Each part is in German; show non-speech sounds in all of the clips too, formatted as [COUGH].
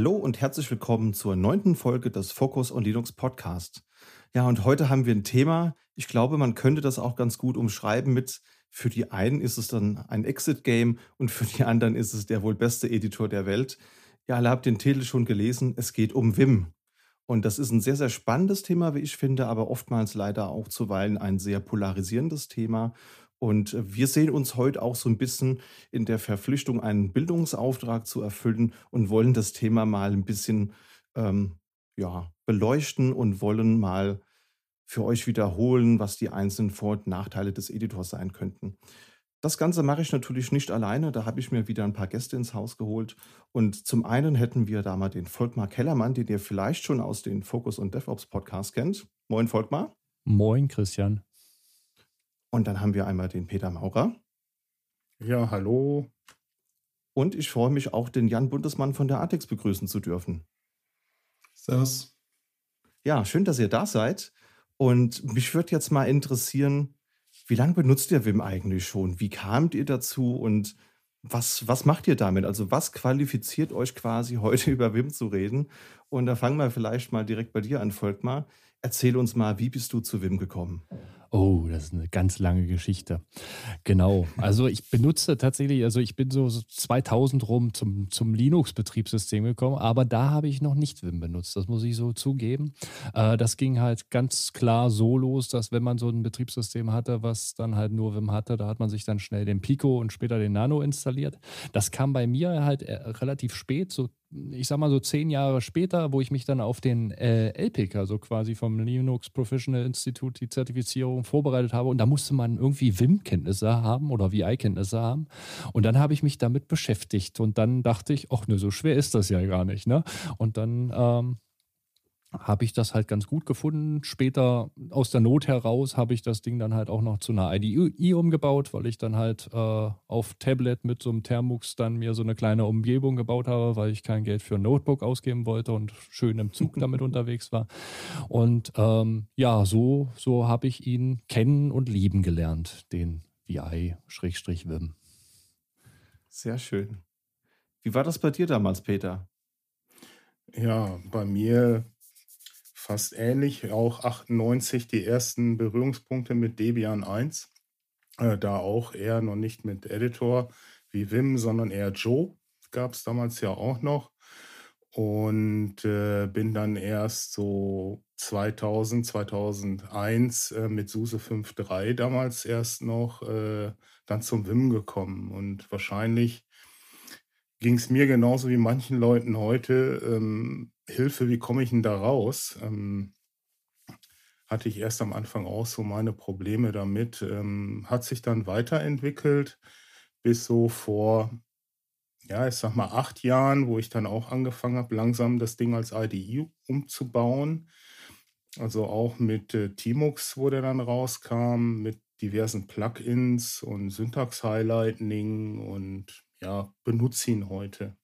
Hallo und herzlich willkommen zur neunten Folge des Focus on Linux Podcast. Ja, und heute haben wir ein Thema. Ich glaube, man könnte das auch ganz gut umschreiben mit, für die einen ist es dann ein Exit-Game und für die anderen ist es der wohl beste Editor der Welt. Ihr alle habt den Titel schon gelesen. Es geht um Vim. Und das ist ein sehr, sehr spannendes Thema, wie ich finde, aber oftmals leider auch zuweilen ein sehr polarisierendes Thema. Und äh, wir sehen uns heute auch so ein bisschen in der Verpflichtung, einen Bildungsauftrag zu erfüllen und wollen das Thema mal ein bisschen ähm, ja, beleuchten und wollen mal für euch wiederholen, was die einzelnen Vor- und Nachteile des Editors sein könnten. Das Ganze mache ich natürlich nicht alleine. Da habe ich mir wieder ein paar Gäste ins Haus geholt. Und zum einen hätten wir da mal den Volkmar Kellermann, den ihr vielleicht schon aus den Focus und DevOps Podcast kennt. Moin, Volkmar. Moin, Christian. Und dann haben wir einmal den Peter Maurer. Ja, hallo. Und ich freue mich auch, den Jan Bundesmann von der Atex begrüßen zu dürfen. Servus. Ja, schön, dass ihr da seid. Und mich würde jetzt mal interessieren, wie lange benutzt ihr Wim eigentlich schon? Wie kamt ihr dazu und was, was macht ihr damit? Also was qualifiziert euch quasi [LAUGHS] heute über Wim zu reden? Und da fangen wir vielleicht mal direkt bei dir an, Volkmar. Erzähl uns mal, wie bist du zu Wim gekommen? Oh, das ist eine ganz lange Geschichte. Genau. Also ich benutze tatsächlich, also ich bin so 2000 rum zum, zum Linux-Betriebssystem gekommen, aber da habe ich noch nicht Vim benutzt. Das muss ich so zugeben. Äh, das ging halt ganz klar so los, dass wenn man so ein Betriebssystem hatte, was dann halt nur Vim hatte, da hat man sich dann schnell den Pico und später den Nano installiert. Das kam bei mir halt äh, relativ spät, so ich sag mal so zehn Jahre später, wo ich mich dann auf den äh, LPIC, also quasi vom Linux Professional Institute, die Zertifizierung vorbereitet habe. Und da musste man irgendwie WIM-Kenntnisse haben oder VI-Kenntnisse haben. Und dann habe ich mich damit beschäftigt. Und dann dachte ich, ach ne, so schwer ist das ja gar nicht. Ne? Und dann ähm, habe ich das halt ganz gut gefunden. Später aus der Not heraus habe ich das Ding dann halt auch noch zu einer IDE umgebaut, weil ich dann halt äh, auf Tablet mit so einem Thermux dann mir so eine kleine Umgebung gebaut habe, weil ich kein Geld für ein Notebook ausgeben wollte und schön im Zug [LAUGHS] damit unterwegs war. Und ähm, ja, so, so habe ich ihn kennen und lieben gelernt, den VI-Wim. Sehr schön. Wie war das bei dir damals, Peter? Ja, bei mir fast ähnlich. Auch 98 die ersten Berührungspunkte mit Debian 1. Äh, da auch eher noch nicht mit Editor wie Vim, sondern eher Joe. Gab es damals ja auch noch. Und äh, bin dann erst so 2000, 2001 äh, mit SUSE 5.3 damals erst noch äh, dann zum Vim gekommen. Und wahrscheinlich ging es mir genauso wie manchen Leuten heute. Ähm, Hilfe, wie komme ich denn da raus? Ähm, hatte ich erst am Anfang auch so meine Probleme damit. Ähm, hat sich dann weiterentwickelt bis so vor, ja, ich sag mal acht Jahren, wo ich dann auch angefangen habe, langsam das Ding als IDE umzubauen. Also auch mit äh, Tmux, wo der dann rauskam, mit diversen Plugins und Syntax-Highlighting und ja, benutze ihn heute.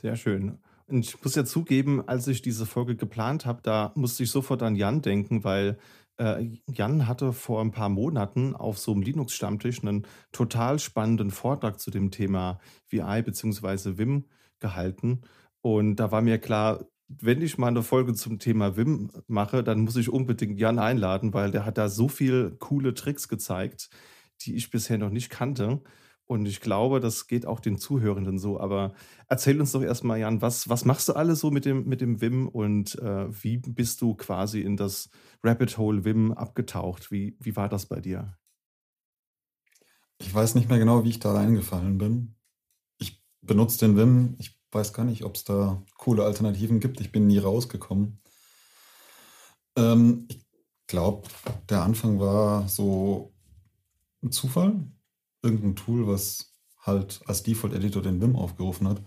Sehr schön. Und ich muss ja zugeben, als ich diese Folge geplant habe, da musste ich sofort an Jan denken, weil äh, Jan hatte vor ein paar Monaten auf so einem Linux-Stammtisch einen total spannenden Vortrag zu dem Thema VI bzw. Vim gehalten. Und da war mir klar, wenn ich mal eine Folge zum Thema Vim mache, dann muss ich unbedingt Jan einladen, weil der hat da so viele coole Tricks gezeigt, die ich bisher noch nicht kannte. Und ich glaube, das geht auch den Zuhörenden so. Aber erzähl uns doch erstmal, Jan, was, was machst du alles so mit dem, mit dem Wim und äh, wie bist du quasi in das Rabbit Hole Wim abgetaucht? Wie, wie war das bei dir? Ich weiß nicht mehr genau, wie ich da reingefallen bin. Ich benutze den Wim. Ich weiß gar nicht, ob es da coole Alternativen gibt. Ich bin nie rausgekommen. Ähm, ich glaube, der Anfang war so ein Zufall irgendein Tool, was halt als Default-Editor den Vim aufgerufen hat.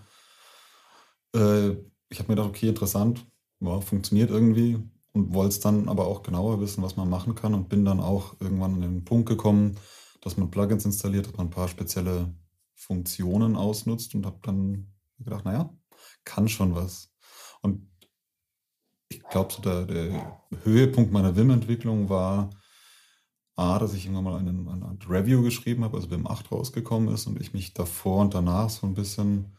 Äh, ich habe mir gedacht, okay, interessant, ja, funktioniert irgendwie und wollte es dann aber auch genauer wissen, was man machen kann und bin dann auch irgendwann an den Punkt gekommen, dass man Plugins installiert, dass man ein paar spezielle Funktionen ausnutzt und habe dann gedacht, naja, kann schon was. Und ich glaube, so der, der Höhepunkt meiner Vim-Entwicklung war, A, dass ich irgendwann mal einen, eine Review geschrieben habe, also BIM 8 rausgekommen ist und ich mich davor und danach so ein bisschen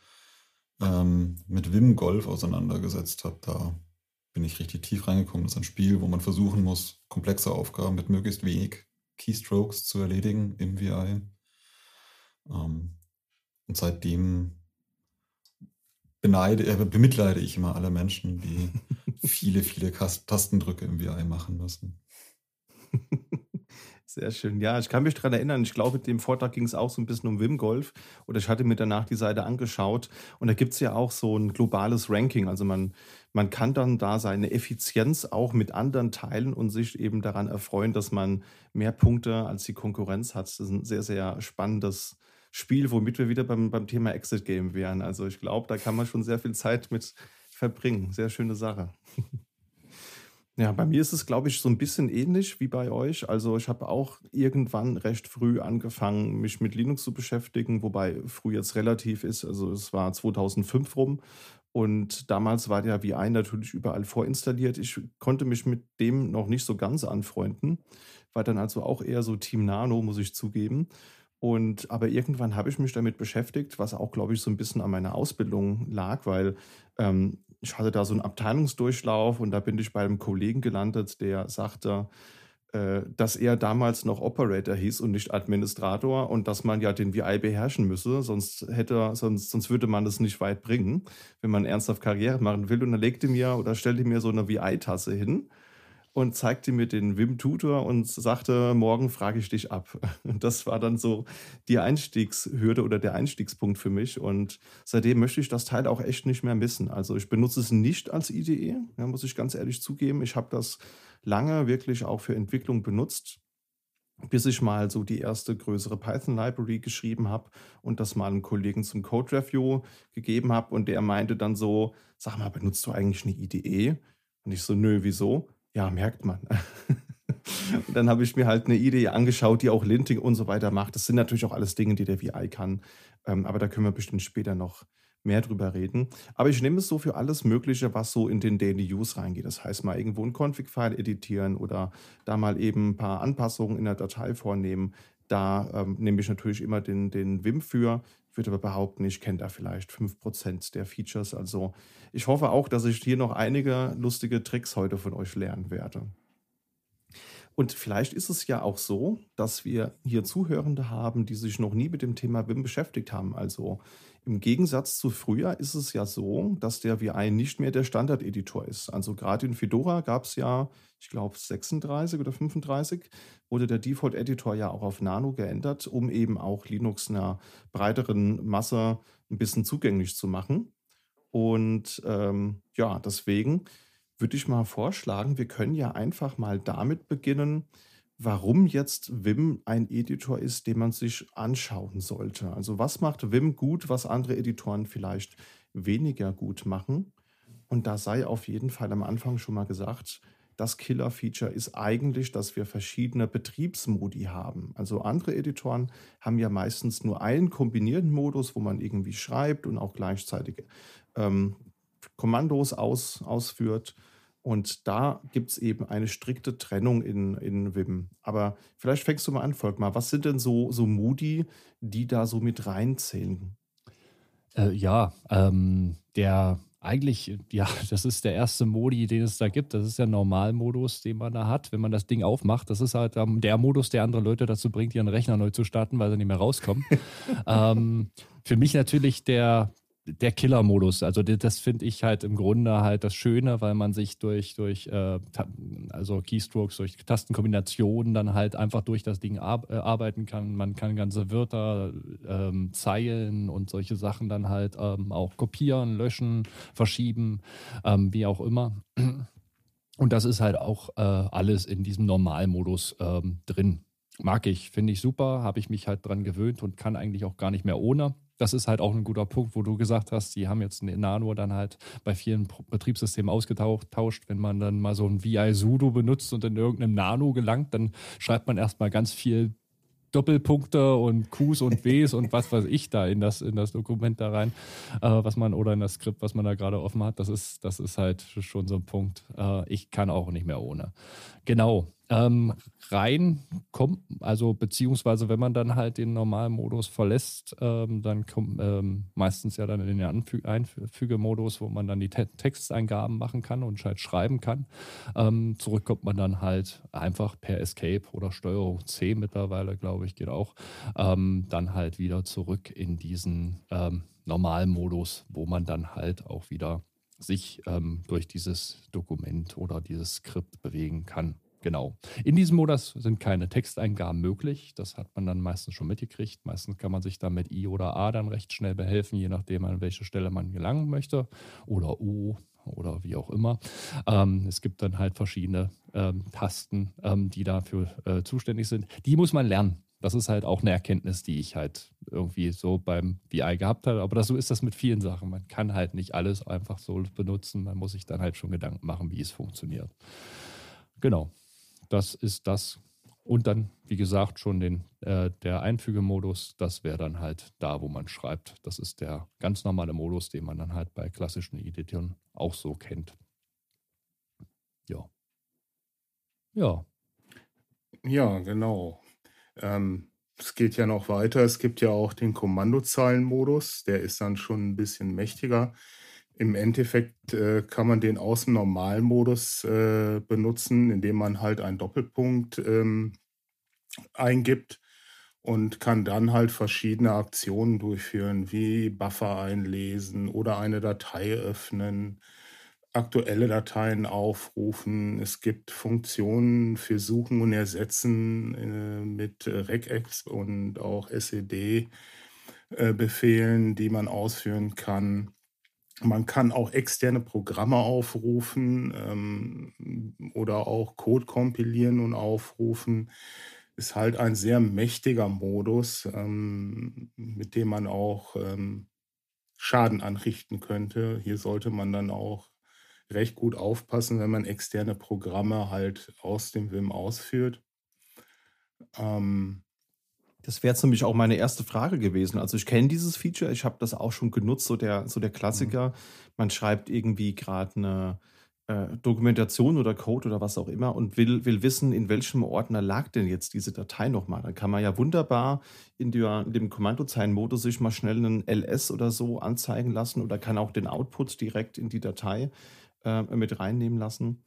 ähm, mit Wim Golf auseinandergesetzt habe. Da bin ich richtig tief reingekommen. Das ist ein Spiel, wo man versuchen muss, komplexe Aufgaben mit möglichst wenig Keystrokes zu erledigen im VI. Ähm, und seitdem beneide, äh, bemitleide ich immer alle Menschen, die [LAUGHS] viele, viele Tastendrücke im VI machen müssen. [LAUGHS] Sehr schön. Ja, ich kann mich daran erinnern, ich glaube, dem Vortrag ging es auch so ein bisschen um Wim Golf. Oder ich hatte mir danach die Seite angeschaut. Und da gibt es ja auch so ein globales Ranking. Also man, man kann dann da seine Effizienz auch mit anderen teilen und sich eben daran erfreuen, dass man mehr Punkte als die Konkurrenz hat. Das ist ein sehr, sehr spannendes Spiel, womit wir wieder beim, beim Thema Exit Game wären. Also ich glaube, da kann man schon sehr viel Zeit mit verbringen. Sehr schöne Sache. [LAUGHS] Ja, bei mir ist es, glaube ich, so ein bisschen ähnlich wie bei euch. Also ich habe auch irgendwann recht früh angefangen, mich mit Linux zu beschäftigen, wobei früh jetzt relativ ist. Also es war 2005 rum und damals war der VI natürlich überall vorinstalliert. Ich konnte mich mit dem noch nicht so ganz anfreunden, war dann also auch eher so Team Nano, muss ich zugeben. Und aber irgendwann habe ich mich damit beschäftigt, was auch, glaube ich, so ein bisschen an meiner Ausbildung lag, weil ähm, ich hatte da so einen Abteilungsdurchlauf und da bin ich bei einem Kollegen gelandet, der sagte, äh, dass er damals noch Operator hieß und nicht Administrator und dass man ja den VI beherrschen müsse, sonst hätte, sonst, sonst würde man es nicht weit bringen, wenn man ernsthaft Karriere machen will. Und er legte mir oder stellte mir so eine VI-Tasse hin und zeigte mir den Wim Tutor und sagte, morgen frage ich dich ab. Und [LAUGHS] das war dann so die Einstiegshürde oder der Einstiegspunkt für mich. Und seitdem möchte ich das Teil auch echt nicht mehr missen. Also ich benutze es nicht als IDE, ja, muss ich ganz ehrlich zugeben. Ich habe das lange wirklich auch für Entwicklung benutzt bis ich mal so die erste größere Python-Library geschrieben habe und das mal einem Kollegen zum Code-Review gegeben habe und der meinte dann so, sag mal, benutzt du eigentlich eine IDE? Und ich so, nö, wieso? Ja, merkt man. [LAUGHS] und dann habe ich mir halt eine Idee angeschaut, die auch Linting und so weiter macht. Das sind natürlich auch alles Dinge, die der VI kann. Ähm, aber da können wir bestimmt später noch mehr drüber reden. Aber ich nehme es so für alles Mögliche, was so in den Daily Use reingeht. Das heißt, mal irgendwo ein Config-File editieren oder da mal eben ein paar Anpassungen in der Datei vornehmen. Da ähm, nehme ich natürlich immer den, den Vim für. Ich würde aber behaupten, ich kenne da vielleicht 5% der Features. Also ich hoffe auch, dass ich hier noch einige lustige Tricks heute von euch lernen werde. Und vielleicht ist es ja auch so, dass wir hier Zuhörende haben, die sich noch nie mit dem Thema Vim beschäftigt haben. Also im Gegensatz zu früher ist es ja so, dass der VI nicht mehr der Standardeditor ist. Also gerade in Fedora gab es ja, ich glaube 36 oder 35, wurde der Default-Editor ja auch auf Nano geändert, um eben auch Linux einer breiteren Masse ein bisschen zugänglich zu machen. Und ähm, ja, deswegen würde ich mal vorschlagen, wir können ja einfach mal damit beginnen, warum jetzt Vim ein Editor ist, den man sich anschauen sollte. Also was macht Vim gut, was andere Editoren vielleicht weniger gut machen? Und da sei auf jeden Fall am Anfang schon mal gesagt, das Killer-Feature ist eigentlich, dass wir verschiedene Betriebsmodi haben. Also andere Editoren haben ja meistens nur einen kombinierten Modus, wo man irgendwie schreibt und auch gleichzeitig ähm, Kommandos aus, ausführt. Und da gibt es eben eine strikte Trennung in, in Vim. Aber vielleicht fängst du mal an, Volkmar. Was sind denn so, so Moody, die da so mit reinzählen? Äh, ja, ähm, der eigentlich, ja, [LAUGHS] das ist der erste Modi, den es da gibt. Das ist der Normalmodus, den man da hat, wenn man das Ding aufmacht. Das ist halt ähm, der Modus, der andere Leute dazu bringt, ihren Rechner neu zu starten, weil sie nicht mehr rauskommen. [LAUGHS] ähm, für mich natürlich der, der Killer-Modus. Also das finde ich halt im Grunde halt das Schöne, weil man sich durch, durch äh, also Keystrokes, durch Tastenkombinationen dann halt einfach durch das Ding ar äh, arbeiten kann. Man kann ganze Wörter, ähm, Zeilen und solche Sachen dann halt ähm, auch kopieren, löschen, verschieben, ähm, wie auch immer. Und das ist halt auch äh, alles in diesem Normalmodus ähm, drin. Mag ich, finde ich super, habe ich mich halt dran gewöhnt und kann eigentlich auch gar nicht mehr ohne das ist halt auch ein guter Punkt, wo du gesagt hast, die haben jetzt ein Nano dann halt bei vielen Betriebssystemen ausgetauscht. Wenn man dann mal so ein VI-Sudo benutzt und in irgendeinem Nano gelangt, dann schreibt man erstmal ganz viel Doppelpunkte und Qs und Ws und was weiß ich da in das, in das Dokument da rein, äh, was man oder in das Skript, was man da gerade offen hat. Das ist, das ist halt schon so ein Punkt. Äh, ich kann auch nicht mehr ohne. Genau. Ähm, rein kommt, also beziehungsweise wenn man dann halt den normalen Modus verlässt, ähm, dann kommt ähm, meistens ja dann in den Anfü Einfügemodus, wo man dann die Te Texteingaben machen kann und halt schreiben kann. Ähm, zurück kommt man dann halt einfach per Escape oder Steuerung C mittlerweile, glaube ich, geht auch, ähm, dann halt wieder zurück in diesen ähm, normalen Modus, wo man dann halt auch wieder sich durch dieses Dokument oder dieses Skript bewegen kann. Genau. In diesem Modus sind keine Texteingaben möglich. Das hat man dann meistens schon mitgekriegt. Meistens kann man sich dann mit I oder A dann recht schnell behelfen, je nachdem, an welche Stelle man gelangen möchte. Oder U oder wie auch immer. Ähm, es gibt dann halt verschiedene ähm, Tasten, ähm, die dafür äh, zuständig sind. Die muss man lernen. Das ist halt auch eine Erkenntnis, die ich halt irgendwie so beim VI gehabt habe. Aber das, so ist das mit vielen Sachen. Man kann halt nicht alles einfach so benutzen. Man muss sich dann halt schon Gedanken machen, wie es funktioniert. Genau. Das ist das. Und dann, wie gesagt, schon den, äh, der Einfügemodus, das wäre dann halt da, wo man schreibt. Das ist der ganz normale Modus, den man dann halt bei klassischen Editoren auch so kennt. Ja. Ja. Ja, genau. Ähm, es geht ja noch weiter. Es gibt ja auch den Kommandozeilenmodus. Der ist dann schon ein bisschen mächtiger. Im Endeffekt äh, kann man den aus dem Normalmodus äh, benutzen, indem man halt einen Doppelpunkt ähm, eingibt und kann dann halt verschiedene Aktionen durchführen, wie Buffer einlesen oder eine Datei öffnen, aktuelle Dateien aufrufen. Es gibt Funktionen für Suchen und Ersetzen äh, mit regex und auch SED-Befehlen, äh, die man ausführen kann. Man kann auch externe Programme aufrufen ähm, oder auch Code kompilieren und aufrufen. Ist halt ein sehr mächtiger Modus, ähm, mit dem man auch ähm, Schaden anrichten könnte. Hier sollte man dann auch recht gut aufpassen, wenn man externe Programme halt aus dem Vim ausführt. Ähm, das wäre jetzt nämlich auch meine erste Frage gewesen. Also ich kenne dieses Feature, ich habe das auch schon genutzt, so der, so der. Klassiker. Mhm. Man schreibt irgendwie gerade eine äh, Dokumentation oder Code oder was auch immer und will, will wissen, in welchem Ordner lag denn jetzt diese Datei nochmal. Dann kann man ja wunderbar in, der, in dem Kommandozeilenmodus sich mal schnell einen LS oder so anzeigen lassen oder kann auch den Output direkt in die Datei äh, mit reinnehmen lassen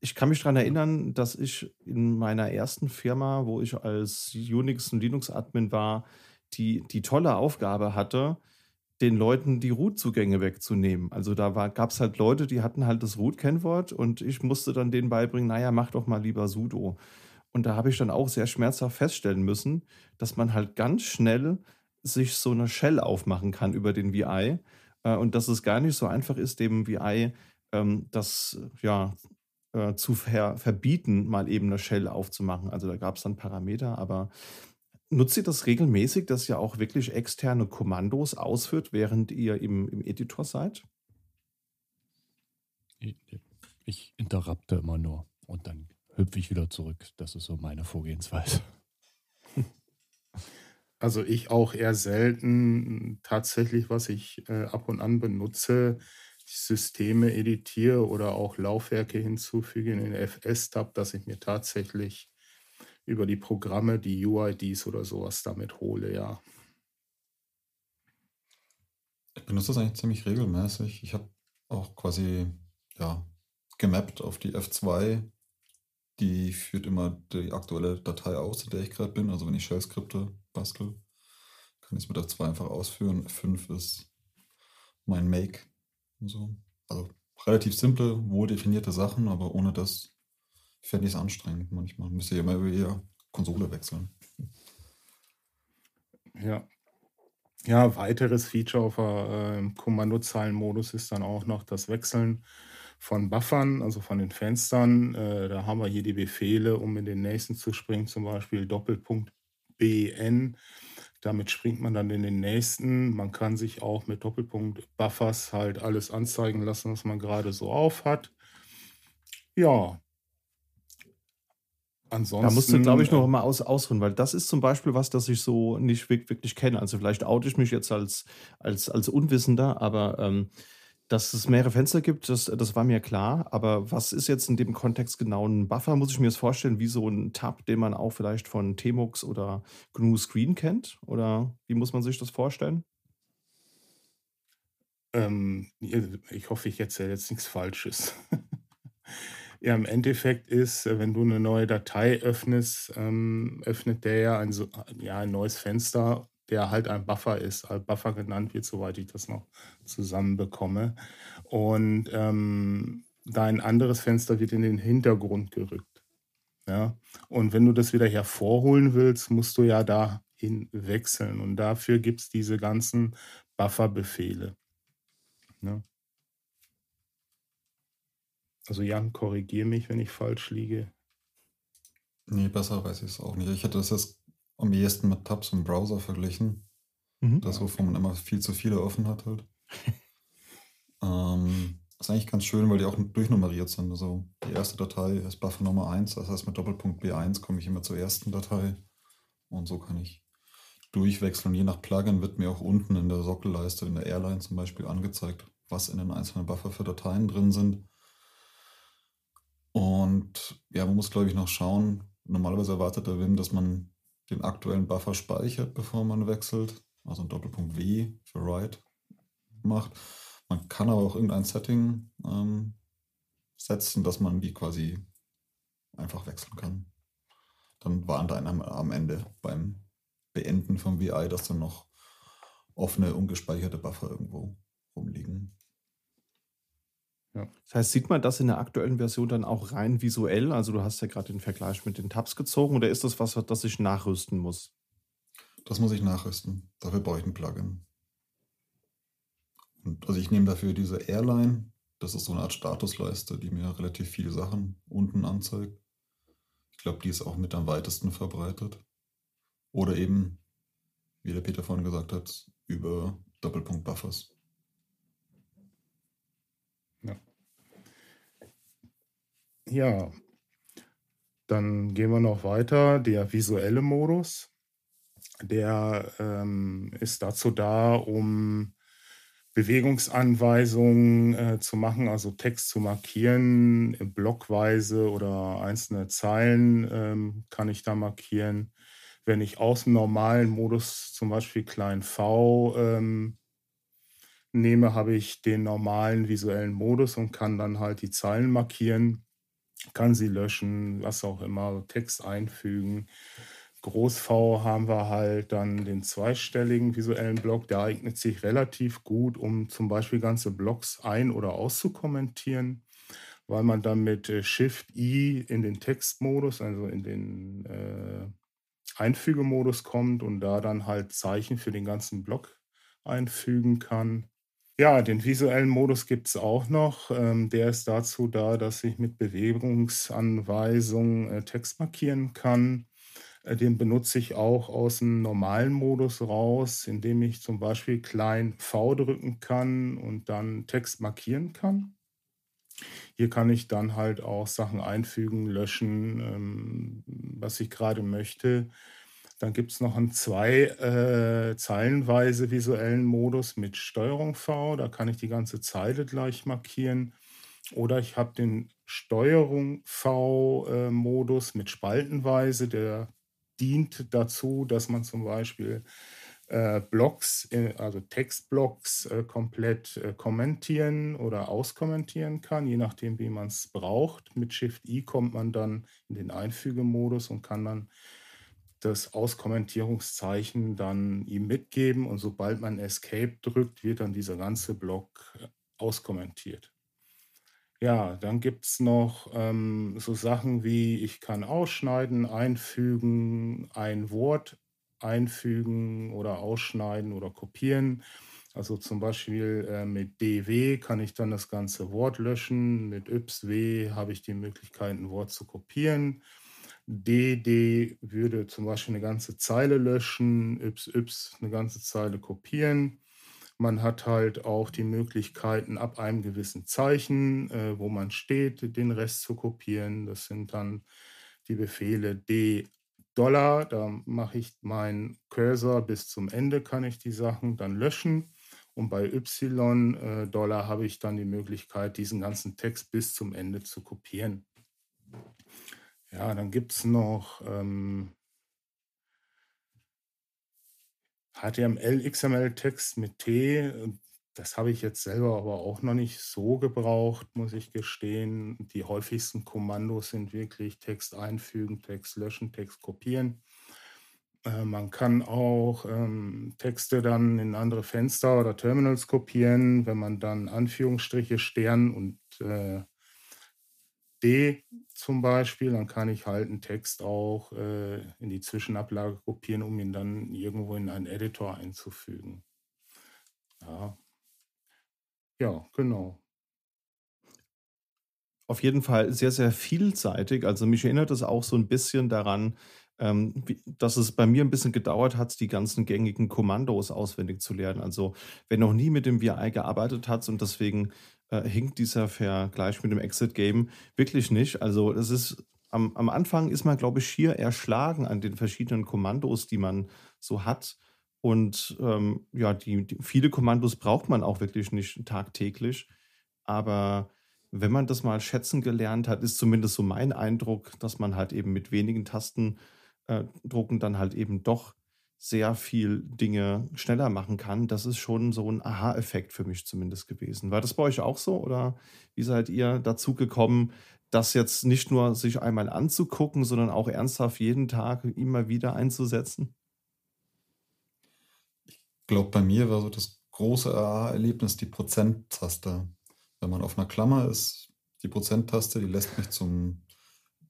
ich kann mich daran erinnern, dass ich in meiner ersten Firma, wo ich als Unix- und Linux-Admin war, die, die tolle Aufgabe hatte, den Leuten die Root-Zugänge wegzunehmen. Also da gab es halt Leute, die hatten halt das Root-Kennwort und ich musste dann denen beibringen, naja, mach doch mal lieber sudo. Und da habe ich dann auch sehr schmerzhaft feststellen müssen, dass man halt ganz schnell sich so eine Shell aufmachen kann über den VI äh, und dass es gar nicht so einfach ist, dem VI ähm, das ja äh, zu ver verbieten, mal eben eine Shell aufzumachen. Also da gab es dann Parameter, aber nutzt ihr das regelmäßig, dass ihr auch wirklich externe Kommandos ausführt, während ihr im, im Editor seid? Ich interrupte immer nur und dann hüpfe ich wieder zurück. Das ist so meine Vorgehensweise. [LAUGHS] Also ich auch eher selten. Tatsächlich, was ich äh, ab und an benutze, Systeme editiere oder auch Laufwerke hinzufüge in den FS-Tab, dass ich mir tatsächlich über die Programme die UIDs oder sowas damit hole, ja. Ich benutze das eigentlich ziemlich regelmäßig. Ich habe auch quasi ja, gemappt auf die F2. Die führt immer die aktuelle Datei aus, in der ich gerade bin. Also wenn ich Shell-Skripte bastel, kann ich es mit F2 einfach ausführen. F5 ist mein Make so. Also relativ simple, wohl definierte Sachen, aber ohne das fände ich es anstrengend manchmal. Müsste ja immer ihre Konsole wechseln. Ja. Ja, weiteres Feature auf äh, Kommandozeilenmodus ist dann auch noch das Wechseln von Buffern, also von den Fenstern. Äh, da haben wir hier die Befehle, um in den nächsten zu springen, zum Beispiel Doppelpunkt BN damit springt man dann in den nächsten. Man kann sich auch mit Doppelpunkt Buffers halt alles anzeigen lassen, was man gerade so auf hat. Ja. Ansonsten. Da musst du, glaube ich, noch äh, mal aus, ausruhen, weil das ist zum Beispiel was, das ich so nicht wirklich kenne. Also vielleicht oute ich mich jetzt als, als, als Unwissender, aber ähm, Dass es mehrere Fenster gibt, das das war mir klar, aber was ist jetzt in dem Kontext genau ein Buffer? Muss ich mir das vorstellen wie so ein Tab, den man auch vielleicht von Tmux oder GNU Screen kennt? Oder wie muss man sich das vorstellen? Ähm, ich hoffe, ich erzähle jetzt nichts Falsches. [LAUGHS] Ja, im Endeffekt ist, wenn du eine neue Datei öffnest, ähm, öffnet der ja ein, ja ein neues Fenster, der halt ein Buffer ist, als Buffer genannt wird, soweit ich das noch zusammenbekomme. Und ähm, dein anderes Fenster wird in den Hintergrund gerückt. Ja? Und wenn du das wieder hervorholen willst, musst du ja dahin wechseln. Und dafür gibt es diese ganzen Buffer-Befehle. Ja? Also Jan, korrigiere mich, wenn ich falsch liege. Nee, besser weiß ich es auch nicht. Ich hätte das jetzt am ehesten mit Tabs im Browser verglichen. Mhm. Das, wovon man immer viel zu viele offen hat halt. [LAUGHS] ähm, ist eigentlich ganz schön, weil die auch durchnummeriert sind. Also die erste Datei ist Buffer Nummer 1, das heißt mit Doppelpunkt B1 komme ich immer zur ersten Datei. Und so kann ich durchwechseln. Je nach Plugin wird mir auch unten in der Sockelleiste, in der Airline zum Beispiel, angezeigt, was in den einzelnen Buffer für Dateien drin sind. Und ja, man muss, glaube ich, noch schauen. Normalerweise erwartet der Wim, dass man den aktuellen Buffer speichert, bevor man wechselt. Also ein Doppelpunkt W für Write macht. Man kann aber auch irgendein Setting ähm, setzen, dass man die quasi einfach wechseln kann. Dann warnt einem am Ende beim Beenden vom VI, dass dann noch offene, ungespeicherte Buffer irgendwo rumliegen. Ja. Das heißt, sieht man das in der aktuellen Version dann auch rein visuell? Also du hast ja gerade den Vergleich mit den Tabs gezogen oder ist das was, das ich nachrüsten muss? Das muss ich nachrüsten. Dafür brauche ich ein Plugin. Und also ich nehme dafür diese Airline. Das ist so eine Art Statusleiste, die mir relativ viele Sachen unten anzeigt. Ich glaube, die ist auch mit am weitesten verbreitet. Oder eben, wie der Peter vorhin gesagt hat, über Doppelpunkt Ja, dann gehen wir noch weiter. Der visuelle Modus, der ähm, ist dazu da, um Bewegungsanweisungen äh, zu machen, also Text zu markieren, blockweise oder einzelne Zeilen ähm, kann ich da markieren. Wenn ich aus dem normalen Modus zum Beispiel klein v ähm, nehme, habe ich den normalen visuellen Modus und kann dann halt die Zeilen markieren kann sie löschen, was auch immer, Text einfügen. Groß-V haben wir halt dann den zweistelligen visuellen Block, der eignet sich relativ gut, um zum Beispiel ganze Blocks ein- oder auszukommentieren, weil man dann mit äh, Shift-I in den Textmodus, also in den äh, Einfügemodus kommt und da dann halt Zeichen für den ganzen Block einfügen kann. Ja, den visuellen Modus gibt es auch noch. Ähm, der ist dazu da, dass ich mit Bewegungsanweisungen äh, Text markieren kann. Äh, den benutze ich auch aus dem normalen Modus raus, indem ich zum Beispiel klein V drücken kann und dann Text markieren kann. Hier kann ich dann halt auch Sachen einfügen, löschen, ähm, was ich gerade möchte. Dann gibt es noch einen zwei äh, zeilenweise visuellen Modus mit Steuerung V. Da kann ich die ganze Zeile gleich markieren. Oder ich habe den Steuerung V-Modus äh, mit Spaltenweise. Der dient dazu, dass man zum Beispiel äh, Blocks, äh, also Textblocks äh, komplett äh, kommentieren oder auskommentieren kann, je nachdem, wie man es braucht. Mit Shift-I kommt man dann in den Einfügemodus und kann dann das Auskommentierungszeichen dann ihm mitgeben und sobald man Escape drückt, wird dann dieser ganze Block äh, auskommentiert. Ja, dann gibt es noch ähm, so Sachen wie, ich kann ausschneiden, einfügen, ein Wort einfügen oder ausschneiden oder kopieren. Also zum Beispiel äh, mit DW kann ich dann das ganze Wort löschen. Mit YW habe ich die Möglichkeit, ein Wort zu kopieren. DD würde zum Beispiel eine ganze Zeile löschen, YY eine ganze Zeile kopieren. Man hat halt auch die Möglichkeiten, ab einem gewissen Zeichen, äh, wo man steht, den Rest zu kopieren. Das sind dann die Befehle D Dollar. Da mache ich meinen Cursor bis zum Ende, kann ich die Sachen dann löschen Und bei Y-Dollar habe ich dann die Möglichkeit, diesen ganzen Text bis zum Ende zu kopieren. Ja, dann gibt es noch ähm, HTML, XML-Text mit T. Das habe ich jetzt selber aber auch noch nicht so gebraucht, muss ich gestehen. Die häufigsten Kommandos sind wirklich Text einfügen, Text löschen, Text kopieren. Äh, man kann auch ähm, Texte dann in andere Fenster oder Terminals kopieren, wenn man dann Anführungsstriche Stern und äh, D zum Beispiel, dann kann ich halt einen Text auch äh, in die Zwischenablage kopieren, um ihn dann irgendwo in einen Editor einzufügen. Ja, ja genau. Auf jeden Fall sehr, sehr vielseitig. Also mich erinnert es auch so ein bisschen daran, ähm, dass es bei mir ein bisschen gedauert hat, die ganzen gängigen Kommandos auswendig zu lernen. Also wer noch nie mit dem VI gearbeitet hat und deswegen äh, hinkt dieser Vergleich mit dem Exit-Game wirklich nicht. Also es ist am, am Anfang ist man, glaube ich, schier erschlagen an den verschiedenen Kommandos, die man so hat. Und ähm, ja, die, die, viele Kommandos braucht man auch wirklich nicht tagtäglich. Aber wenn man das mal schätzen gelernt hat, ist zumindest so mein Eindruck, dass man halt eben mit wenigen Tasten äh, drucken dann halt eben doch sehr viel Dinge schneller machen kann. Das ist schon so ein Aha-Effekt für mich zumindest gewesen. War das bei euch auch so oder wie seid ihr dazu gekommen, das jetzt nicht nur sich einmal anzugucken, sondern auch ernsthaft jeden Tag immer wieder einzusetzen? Ich glaube, bei mir war so das große Aha-Erlebnis die Prozenttaste. Wenn man auf einer Klammer ist, die Prozenttaste, die lässt mich zum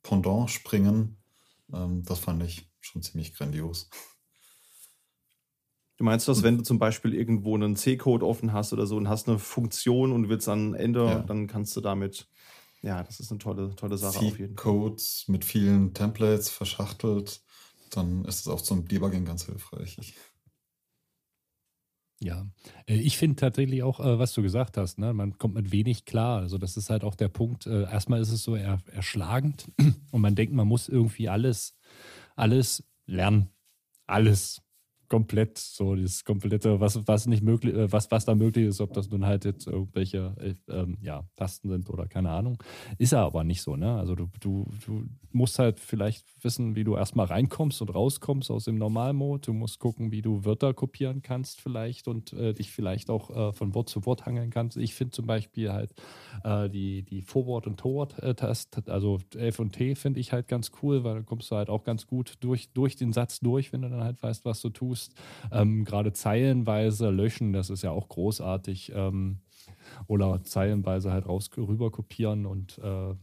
Pendant springen ähm, das fand ich schon ziemlich grandios. Du meinst das, wenn du zum Beispiel irgendwo einen C-Code offen hast oder so und hast eine Funktion und willst dann Ende, ja. dann kannst du damit, ja, das ist eine tolle, tolle Sache auf jeden Fall. Codes mit vielen Templates verschachtelt, dann ist es auch zum Debugging ganz hilfreich. Ja, äh, ich finde tatsächlich auch, äh, was du gesagt hast, ne? man kommt mit wenig klar. Also das ist halt auch der Punkt. Äh, erstmal ist es so erschlagend [CLEARS THROAT] und man denkt, man muss irgendwie alles, alles lernen. Alles komplett so das komplette, was, was nicht möglich, äh, was, was da möglich ist, ob das nun halt jetzt irgendwelche äh, ähm, ja, Tasten sind oder keine Ahnung. Ist er aber nicht so, ne? Also du, du, du musst halt vielleicht wissen, wie du erstmal reinkommst und rauskommst aus dem Normalmode. Du musst gucken, wie du Wörter kopieren kannst vielleicht und äh, dich vielleicht auch äh, von Wort zu Wort hangeln kannst. Ich finde zum Beispiel halt äh, die, die Forward- und Toward-Tast, also F und T finde ich halt ganz cool, weil dann kommst du halt auch ganz gut durch, durch den Satz durch, wenn du dann halt weißt, was du tust tust. Ähm, Gerade zeilenweise löschen, das ist ja auch großartig. Ähm, oder zeilenweise halt raus rüber kopieren und äh,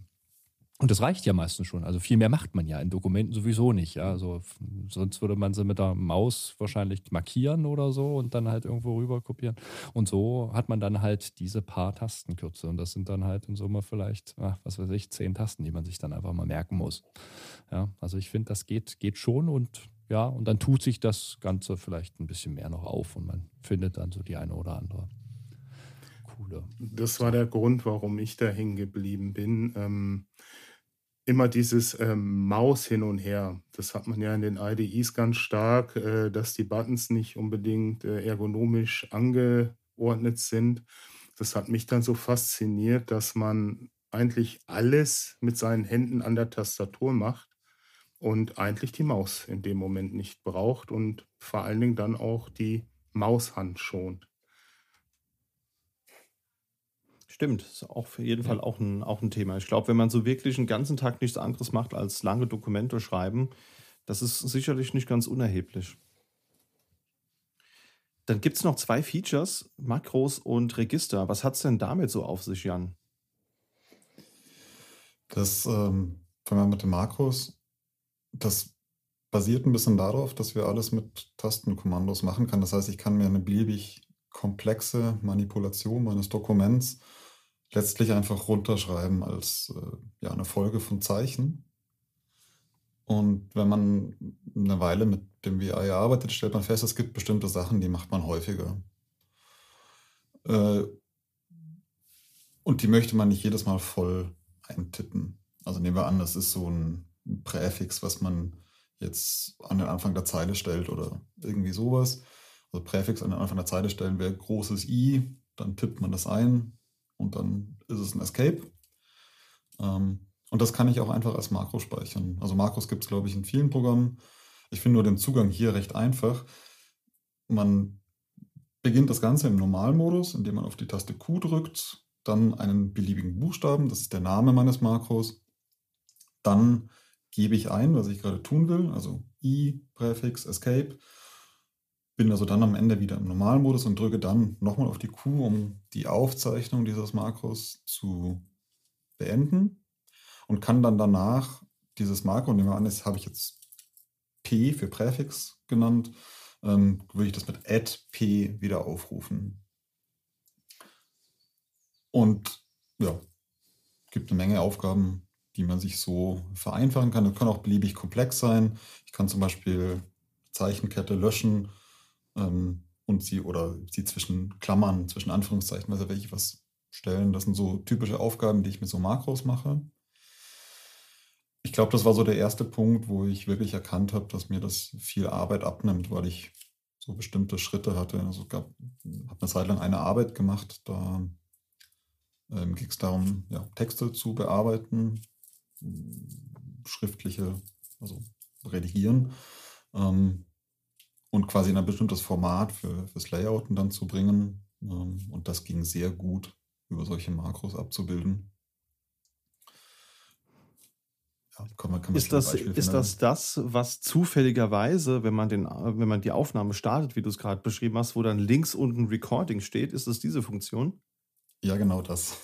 und das reicht ja meistens schon. Also viel mehr macht man ja in Dokumenten sowieso nicht. Ja? Also, sonst würde man sie mit der Maus wahrscheinlich markieren oder so und dann halt irgendwo rüber kopieren. Und so hat man dann halt diese paar Tastenkürze. Und das sind dann halt in Summe vielleicht, ach, was weiß ich, zehn Tasten, die man sich dann einfach mal merken muss. Ja, also ich finde, das geht, geht schon und ja, und dann tut sich das Ganze vielleicht ein bisschen mehr noch auf und man findet dann so die eine oder andere coole. Das war der Grund, warum ich da hängen geblieben bin. Ähm, immer dieses ähm, Maus hin und her. Das hat man ja in den IDEs ganz stark, äh, dass die Buttons nicht unbedingt äh, ergonomisch angeordnet sind. Das hat mich dann so fasziniert, dass man eigentlich alles mit seinen Händen an der Tastatur macht und eigentlich die Maus in dem Moment nicht braucht und vor allen Dingen dann auch die Maushand schont. Stimmt, ist auch auf jeden ja. Fall auch ein, auch ein Thema. Ich glaube, wenn man so wirklich einen ganzen Tag nichts anderes macht als lange Dokumente schreiben, das ist sicherlich nicht ganz unerheblich. Dann gibt es noch zwei Features, Makros und Register. Was hat es denn damit so auf sich, Jan? Das, ähm, fangen wir mit den Makros das basiert ein bisschen darauf, dass wir alles mit Tastenkommandos machen können. Das heißt, ich kann mir eine beliebig komplexe Manipulation meines Dokuments letztlich einfach runterschreiben als äh, ja, eine Folge von Zeichen. Und wenn man eine Weile mit dem VI arbeitet, stellt man fest, es gibt bestimmte Sachen, die macht man häufiger. Äh, und die möchte man nicht jedes Mal voll eintippen. Also nehmen wir an, das ist so ein Präfix, was man jetzt an den Anfang der Zeile stellt oder irgendwie sowas. Also Präfix an Anfang der Zeile stellen wäre großes I, dann tippt man das ein und dann ist es ein Escape. Ähm, und das kann ich auch einfach als Makro speichern. Also Makros gibt es, glaube ich, in vielen Programmen. Ich finde nur den Zugang hier recht einfach. Man beginnt das Ganze im Normalmodus, indem man auf die Taste Q drückt, dann einen beliebigen Buchstaben, das ist der Name meines Makros. Dann gebe ich ein, was ich gerade tun will, also I, Präfix, Escape. Bin also dann am Ende wieder im Normalmodus und drücke dann nochmal auf die Q, um die Aufzeichnung dieses Makros zu beenden und kann dann danach dieses Makro, nehmen wir an, das habe ich jetzt P für Präfix genannt, ähm, würde ich das mit add P wieder aufrufen. Und ja, gibt eine Menge Aufgaben, die man sich so vereinfachen kann. Das kann auch beliebig komplex sein. Ich kann zum Beispiel Zeichenkette löschen ähm, und sie oder sie zwischen Klammern, zwischen Anführungszeichen, also welche was stellen. Das sind so typische Aufgaben, die ich mit so Makros mache. Ich glaube, das war so der erste Punkt, wo ich wirklich erkannt habe, dass mir das viel Arbeit abnimmt, weil ich so bestimmte Schritte hatte. Also habe eine Zeit lang eine Arbeit gemacht, da ähm, ging es darum, ja, Texte zu bearbeiten, schriftliche, also redigieren ähm, und quasi in ein bestimmtes Format für, fürs Layouten dann zu bringen. Ähm, und das ging sehr gut, über solche Makros abzubilden. Ja, kann man, kann man ist das, ist das das, was zufälligerweise, wenn man, den, wenn man die Aufnahme startet, wie du es gerade beschrieben hast, wo dann links unten Recording steht, ist das diese Funktion? Ja, genau das.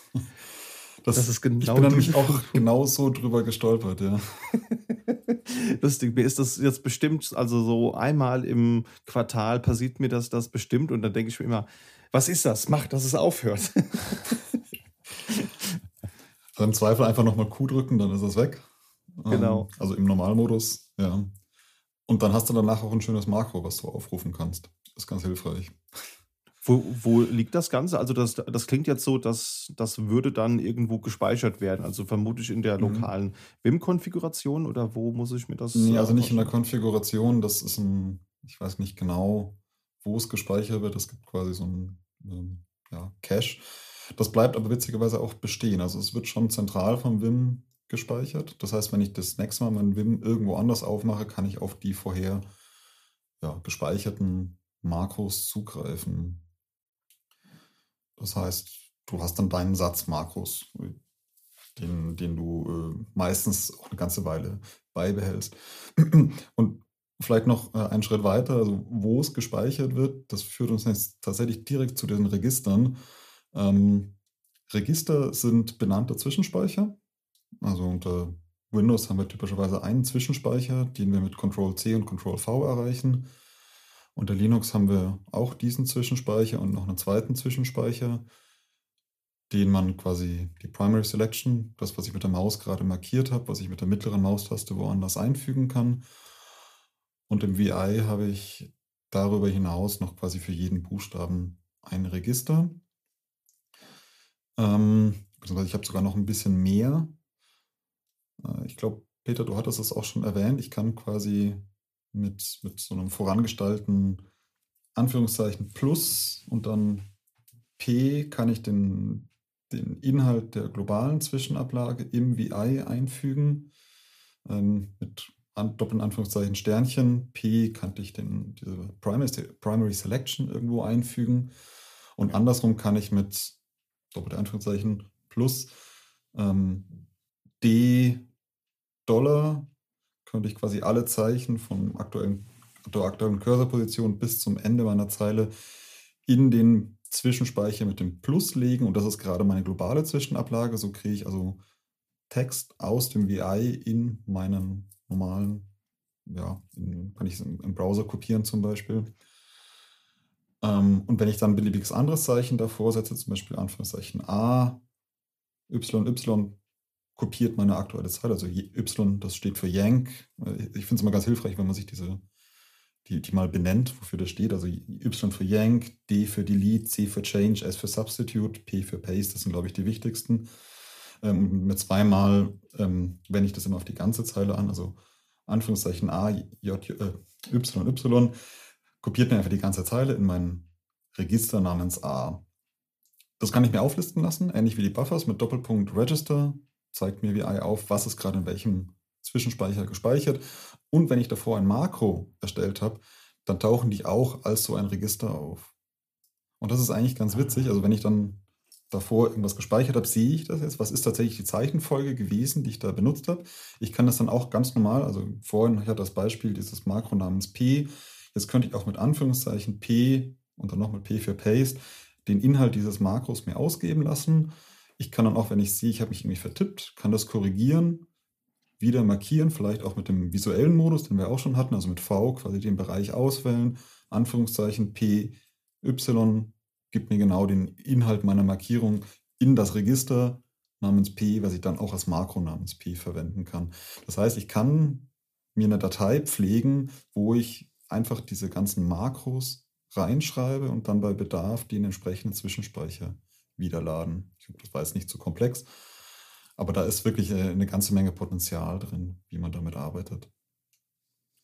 Das, das ist genau ich bin nämlich auch [LAUGHS] genau so drüber gestolpert, ja. [LAUGHS] Lustig, mir ist das jetzt bestimmt, also so einmal im Quartal passiert mir das, das bestimmt und dann denke ich mir immer, was ist das? Mach, dass es aufhört. [LAUGHS] also Im Zweifel einfach nochmal Q drücken, dann ist es weg. Genau. Ähm, also im Normalmodus, ja. Und dann hast du danach auch ein schönes Makro, was du aufrufen kannst. Das ist ganz hilfreich. Wo, wo liegt das Ganze? Also das, das klingt jetzt so, dass das würde dann irgendwo gespeichert werden. Also vermutlich in der mhm. lokalen Vim-Konfiguration oder wo muss ich mir das? Nee, also nicht in der Konfiguration. Das ist ein, ich weiß nicht genau, wo es gespeichert wird. Es gibt quasi so ein ähm, ja, Cache. Das bleibt aber witzigerweise auch bestehen. Also es wird schon zentral vom Vim gespeichert. Das heißt, wenn ich das nächste Mal mein Vim irgendwo anders aufmache, kann ich auf die vorher ja, gespeicherten Makros zugreifen. Das heißt, du hast dann deinen Satz Makros, den, den du äh, meistens auch eine ganze Weile beibehältst. Und vielleicht noch äh, einen Schritt weiter, also wo es gespeichert wird, das führt uns jetzt tatsächlich direkt zu den Registern. Ähm, Register sind benannte Zwischenspeicher. Also unter Windows haben wir typischerweise einen Zwischenspeicher, den wir mit Ctrl-C und Ctrl-V erreichen. Unter Linux haben wir auch diesen Zwischenspeicher und noch einen zweiten Zwischenspeicher, den man quasi die Primary Selection, das, was ich mit der Maus gerade markiert habe, was ich mit der mittleren Maustaste woanders einfügen kann. Und im VI habe ich darüber hinaus noch quasi für jeden Buchstaben ein Register. Ähm, ich habe sogar noch ein bisschen mehr. Äh, ich glaube, Peter, du hattest es auch schon erwähnt. Ich kann quasi mit, mit so einem vorangestalten Anführungszeichen Plus und dann P kann ich den, den Inhalt der globalen Zwischenablage im VI einfügen. Ähm, mit an, doppelten Anführungszeichen Sternchen. P kann ich den, diese Primary, Selection irgendwo einfügen. Und andersrum kann ich mit doppelte Anführungszeichen plus ähm, D Dollar könnte ich quasi alle Zeichen von aktuellen, der aktuellen Cursorposition bis zum Ende meiner Zeile in den Zwischenspeicher mit dem Plus legen. Und das ist gerade meine globale Zwischenablage. So kriege ich also Text aus dem VI in meinen normalen, ja, in, kann ich es im, im, Browser kopieren zum Beispiel. Ähm, und wenn ich dann ein beliebiges anderes Zeichen davor setze, zum Beispiel Anführungszeichen A, Y, Y, kopiert meine aktuelle Zeile. Also Y, das steht für Yank. Äh, ich finde es immer ganz hilfreich, wenn man sich diese, die, die mal benennt, wofür das steht. Also Y für Yank, D für Delete, C für Change, S für Substitute, P für Paste. Das sind, glaube ich, die wichtigsten. Ähm, mit zweimal ähm, wende ich das immer auf die ganze Zeile an. Also Anführungszeichen A, J, äh, Y, Y. kopiert mir einfach die ganze Zeile in mein Register namens A. Das kann ich mir auflisten lassen, ähnlich wie die Buffers mit Doppelpunkt Register, zeigt mir VI auf, was ist gerade in welchem Zwischenspeicher gespeichert. Und wenn ich davor ein Makro erstellt habe, dann tauchen die auch als so ein Register auf. Und das ist eigentlich ganz witzig. Also wenn ich dann davor irgendwas gespeichert habe, sehe ich das jetzt. Was ist tatsächlich die Zeichenfolge gewesen, die ich da benutzt habe? Ich kann das dann auch ganz normal, also vorhin hatte das Beispiel dieses Makro namens P. Jetzt könnte ich auch mit Anführungszeichen P und dann noch mit P für Paste den Inhalt dieses Makros mir ausgeben lassen. Ich kann dann auch, wenn ich sehe, ich habe mich irgendwie vertippt, kann das korrigieren, wieder markieren, vielleicht auch mit dem visuellen Modus, den wir auch schon hatten, also mit V quasi den Bereich auswählen, Anführungszeichen P, Y gibt mir genau den Inhalt meiner Markierung in das Register namens P, was ich dann auch als Makro namens P verwenden kann. Das heißt, ich kann mir eine Datei pflegen, wo ich einfach diese ganzen Makros reinschreibe und dann bei Bedarf die in entsprechenden Zwischenspeicher wiederladen. Ich glaube, das war jetzt nicht zu komplex, aber da ist wirklich äh, eine ganze Menge Potenzial drin, wie man damit arbeitet.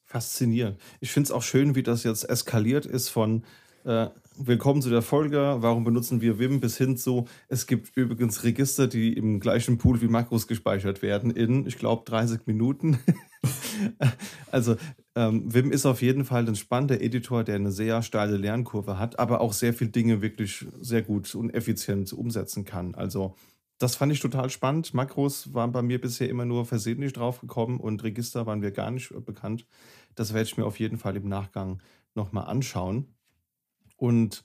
Faszinierend. Ich finde es auch schön, wie das jetzt eskaliert ist von äh, willkommen zu der Folge. Warum benutzen wir Vim bis hin zu, es gibt übrigens Register, die im gleichen Pool wie Makros gespeichert werden in, ich glaube, 30 Minuten. [LAUGHS] [LAUGHS] also ähm, Vim ist auf jeden Fall ein spannender Editor, der eine sehr steile Lernkurve hat, aber auch sehr viele Dinge wirklich sehr gut und effizient umsetzen kann. Also das fand ich total spannend. Makros waren bei mir bisher immer nur versehentlich draufgekommen und Register waren mir gar nicht bekannt. Das werde ich mir auf jeden Fall im Nachgang nochmal anschauen. Und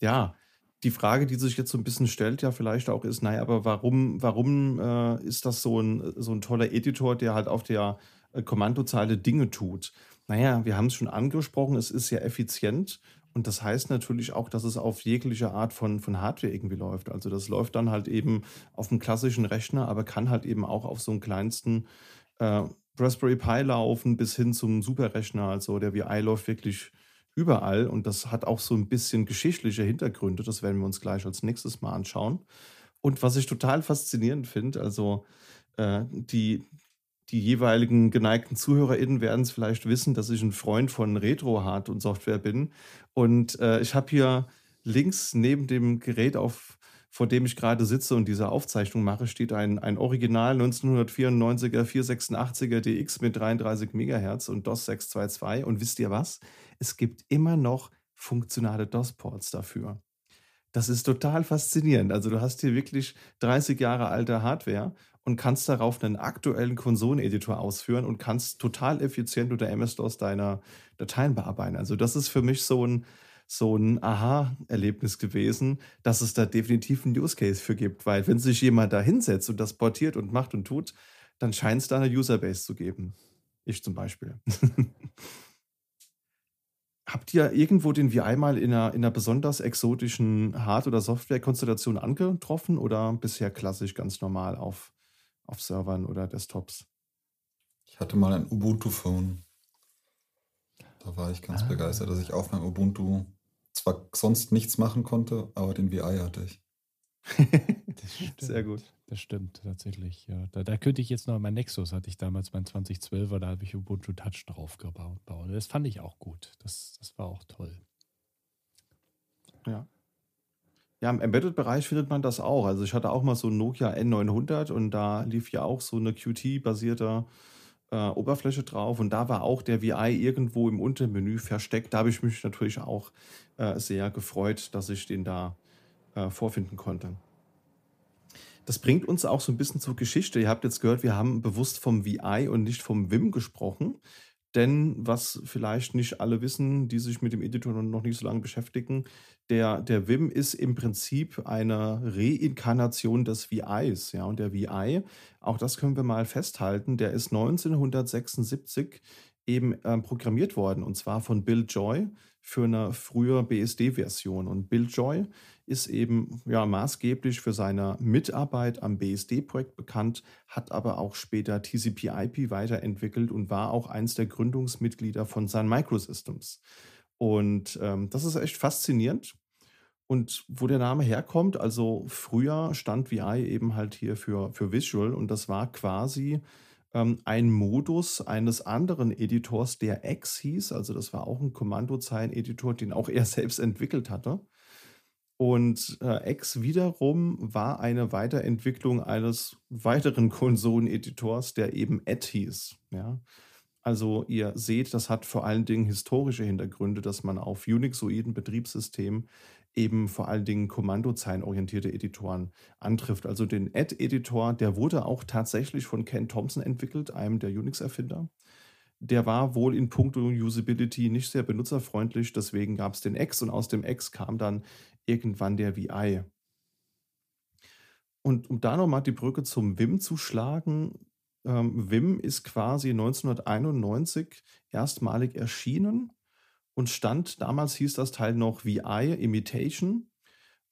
ja, die Frage, die sich jetzt so ein bisschen stellt, ja vielleicht auch ist, naja, aber warum, warum äh, ist das so ein, so ein toller Editor, der halt auf der Kommandozeile Dinge tut? Naja, wir haben es schon angesprochen, es ist sehr effizient und das heißt natürlich auch, dass es auf jegliche Art von, von Hardware irgendwie läuft. Also das läuft dann halt eben auf einem klassischen Rechner, aber kann halt eben auch auf so einem kleinsten äh, Raspberry Pi laufen bis hin zum Superrechner. Also der VI läuft wirklich überall und das hat auch so ein bisschen geschichtliche Hintergründe. Das werden wir uns gleich als nächstes mal anschauen. Und was ich total faszinierend finde, also äh, die, die jeweiligen geneigten ZuhörerInnen werden es vielleicht wissen, dass ich ein Freund von Retro-Hard und Software bin. Und äh, ich habe hier links neben dem Gerät, auf, vor dem ich gerade sitze und diese Aufzeichnung mache, steht ein, ein Original 1994er 486er DX mit 33 MHz und DOS 622. Und wisst ihr was? es gibt immer noch funktionale DOS-Ports dafür. Das ist total faszinierend. Also du hast hier wirklich 30 Jahre alte Hardware und kannst darauf einen aktuellen Konsoleneditor ausführen und kannst total effizient unter MS-DOS deine Dateien bearbeiten. Also das ist für mich so ein, so ein Aha-Erlebnis gewesen, dass es da definitiv einen Use Case für gibt. Weil wenn sich jemand da hinsetzt und das portiert und macht und tut, dann scheint es da eine Userbase zu geben. Ich zum Beispiel. [LAUGHS] Habt ihr irgendwo den VI mal in einer, in einer besonders exotischen Hard- oder Softwarekonstellation angetroffen oder bisher klassisch ganz normal auf, auf Servern oder Desktops? Ich hatte mal ein Ubuntu-Phone. Da war ich ganz ah. begeistert, dass ich auf meinem Ubuntu zwar sonst nichts machen konnte, aber den VI hatte ich. [LAUGHS] Sehr gut. Das stimmt tatsächlich. Ja. Da, da, könnte ich jetzt noch mein Nexus hatte ich damals mein 2012er, da habe ich Ubuntu Touch drauf gebaut. Das fand ich auch gut. Das, das war auch toll. Ja. Ja, im Embedded-Bereich findet man das auch. Also ich hatte auch mal so ein Nokia N900 und da lief ja auch so eine Qt-basierte äh, Oberfläche drauf und da war auch der VI irgendwo im Untermenü versteckt. Da habe ich mich natürlich auch äh, sehr gefreut, dass ich den da äh, vorfinden konnte. Das bringt uns auch so ein bisschen zur Geschichte. Ihr habt jetzt gehört, wir haben bewusst vom VI und nicht vom Vim gesprochen. Denn was vielleicht nicht alle wissen, die sich mit dem Editor noch nicht so lange beschäftigen, der, der Vim ist im Prinzip eine Reinkarnation des VIs. Ja, und der VI, auch das können wir mal festhalten, der ist 1976 eben ähm, programmiert worden und zwar von Bill Joy für eine frühe BSD-Version. Und Bill Joy ist eben ja, maßgeblich für seine Mitarbeit am BSD-Projekt bekannt, hat aber auch später TCP/IP weiterentwickelt und war auch eins der Gründungsmitglieder von Sun Microsystems. Und ähm, das ist echt faszinierend. Und wo der Name herkommt, also früher stand VI eben halt hier für, für Visual und das war quasi ähm, ein Modus eines anderen Editors, der X hieß. Also das war auch ein Kommandozeilen-Editor, den auch er [LAUGHS] selbst entwickelt hatte. Und äh, X wiederum war eine Weiterentwicklung eines weiteren [LAUGHS] Konsoleneditors, der eben Ed hieß. Ja? Also ihr seht, das hat vor allen Dingen historische Hintergründe, dass man auf Unixoiden Betriebssystemen eben vor allen Dingen kommandozeilenorientierte Editoren antrifft. Also den Ed-Editor, der wurde auch tatsächlich von Ken Thompson entwickelt, einem der Unix-Erfinder. Der war wohl in puncto Usability nicht sehr benutzerfreundlich, deswegen gab es den X und aus dem X kam dann irgendwann der VI. Und um da nochmal die Brücke zum Vim zu schlagen, ähm, Vim ist quasi 1991 erstmalig erschienen und stand, damals hieß das Teil noch VI Imitation.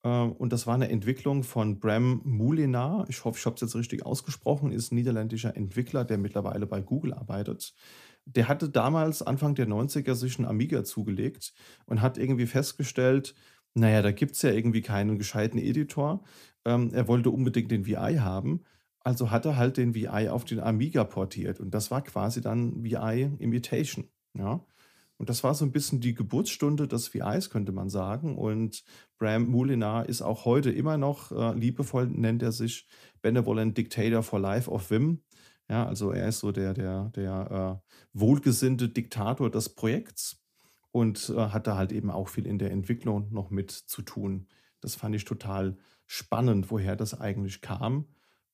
Äh, und das war eine Entwicklung von Bram Moulinar. Ich hoffe, ich habe es jetzt richtig ausgesprochen. Ist ein niederländischer Entwickler, der mittlerweile bei Google arbeitet. Der hatte damals, Anfang der 90er, sich einen Amiga zugelegt und hat irgendwie festgestellt, naja, da gibt es ja irgendwie keinen gescheiten Editor. Ähm, er wollte unbedingt den VI haben. Also hat er halt den VI auf den Amiga portiert. Und das war quasi dann VI Imitation. Ja. Und das war so ein bisschen die Geburtsstunde des VIs, könnte man sagen. Und Bram Moulinar ist auch heute immer noch, äh, liebevoll nennt er sich, Benevolent Dictator for Life of Vim. Ja, also er ist so der, der, der äh, wohlgesinnte Diktator des Projekts und äh, hat da halt eben auch viel in der Entwicklung noch mit zu tun. Das fand ich total spannend, woher das eigentlich kam.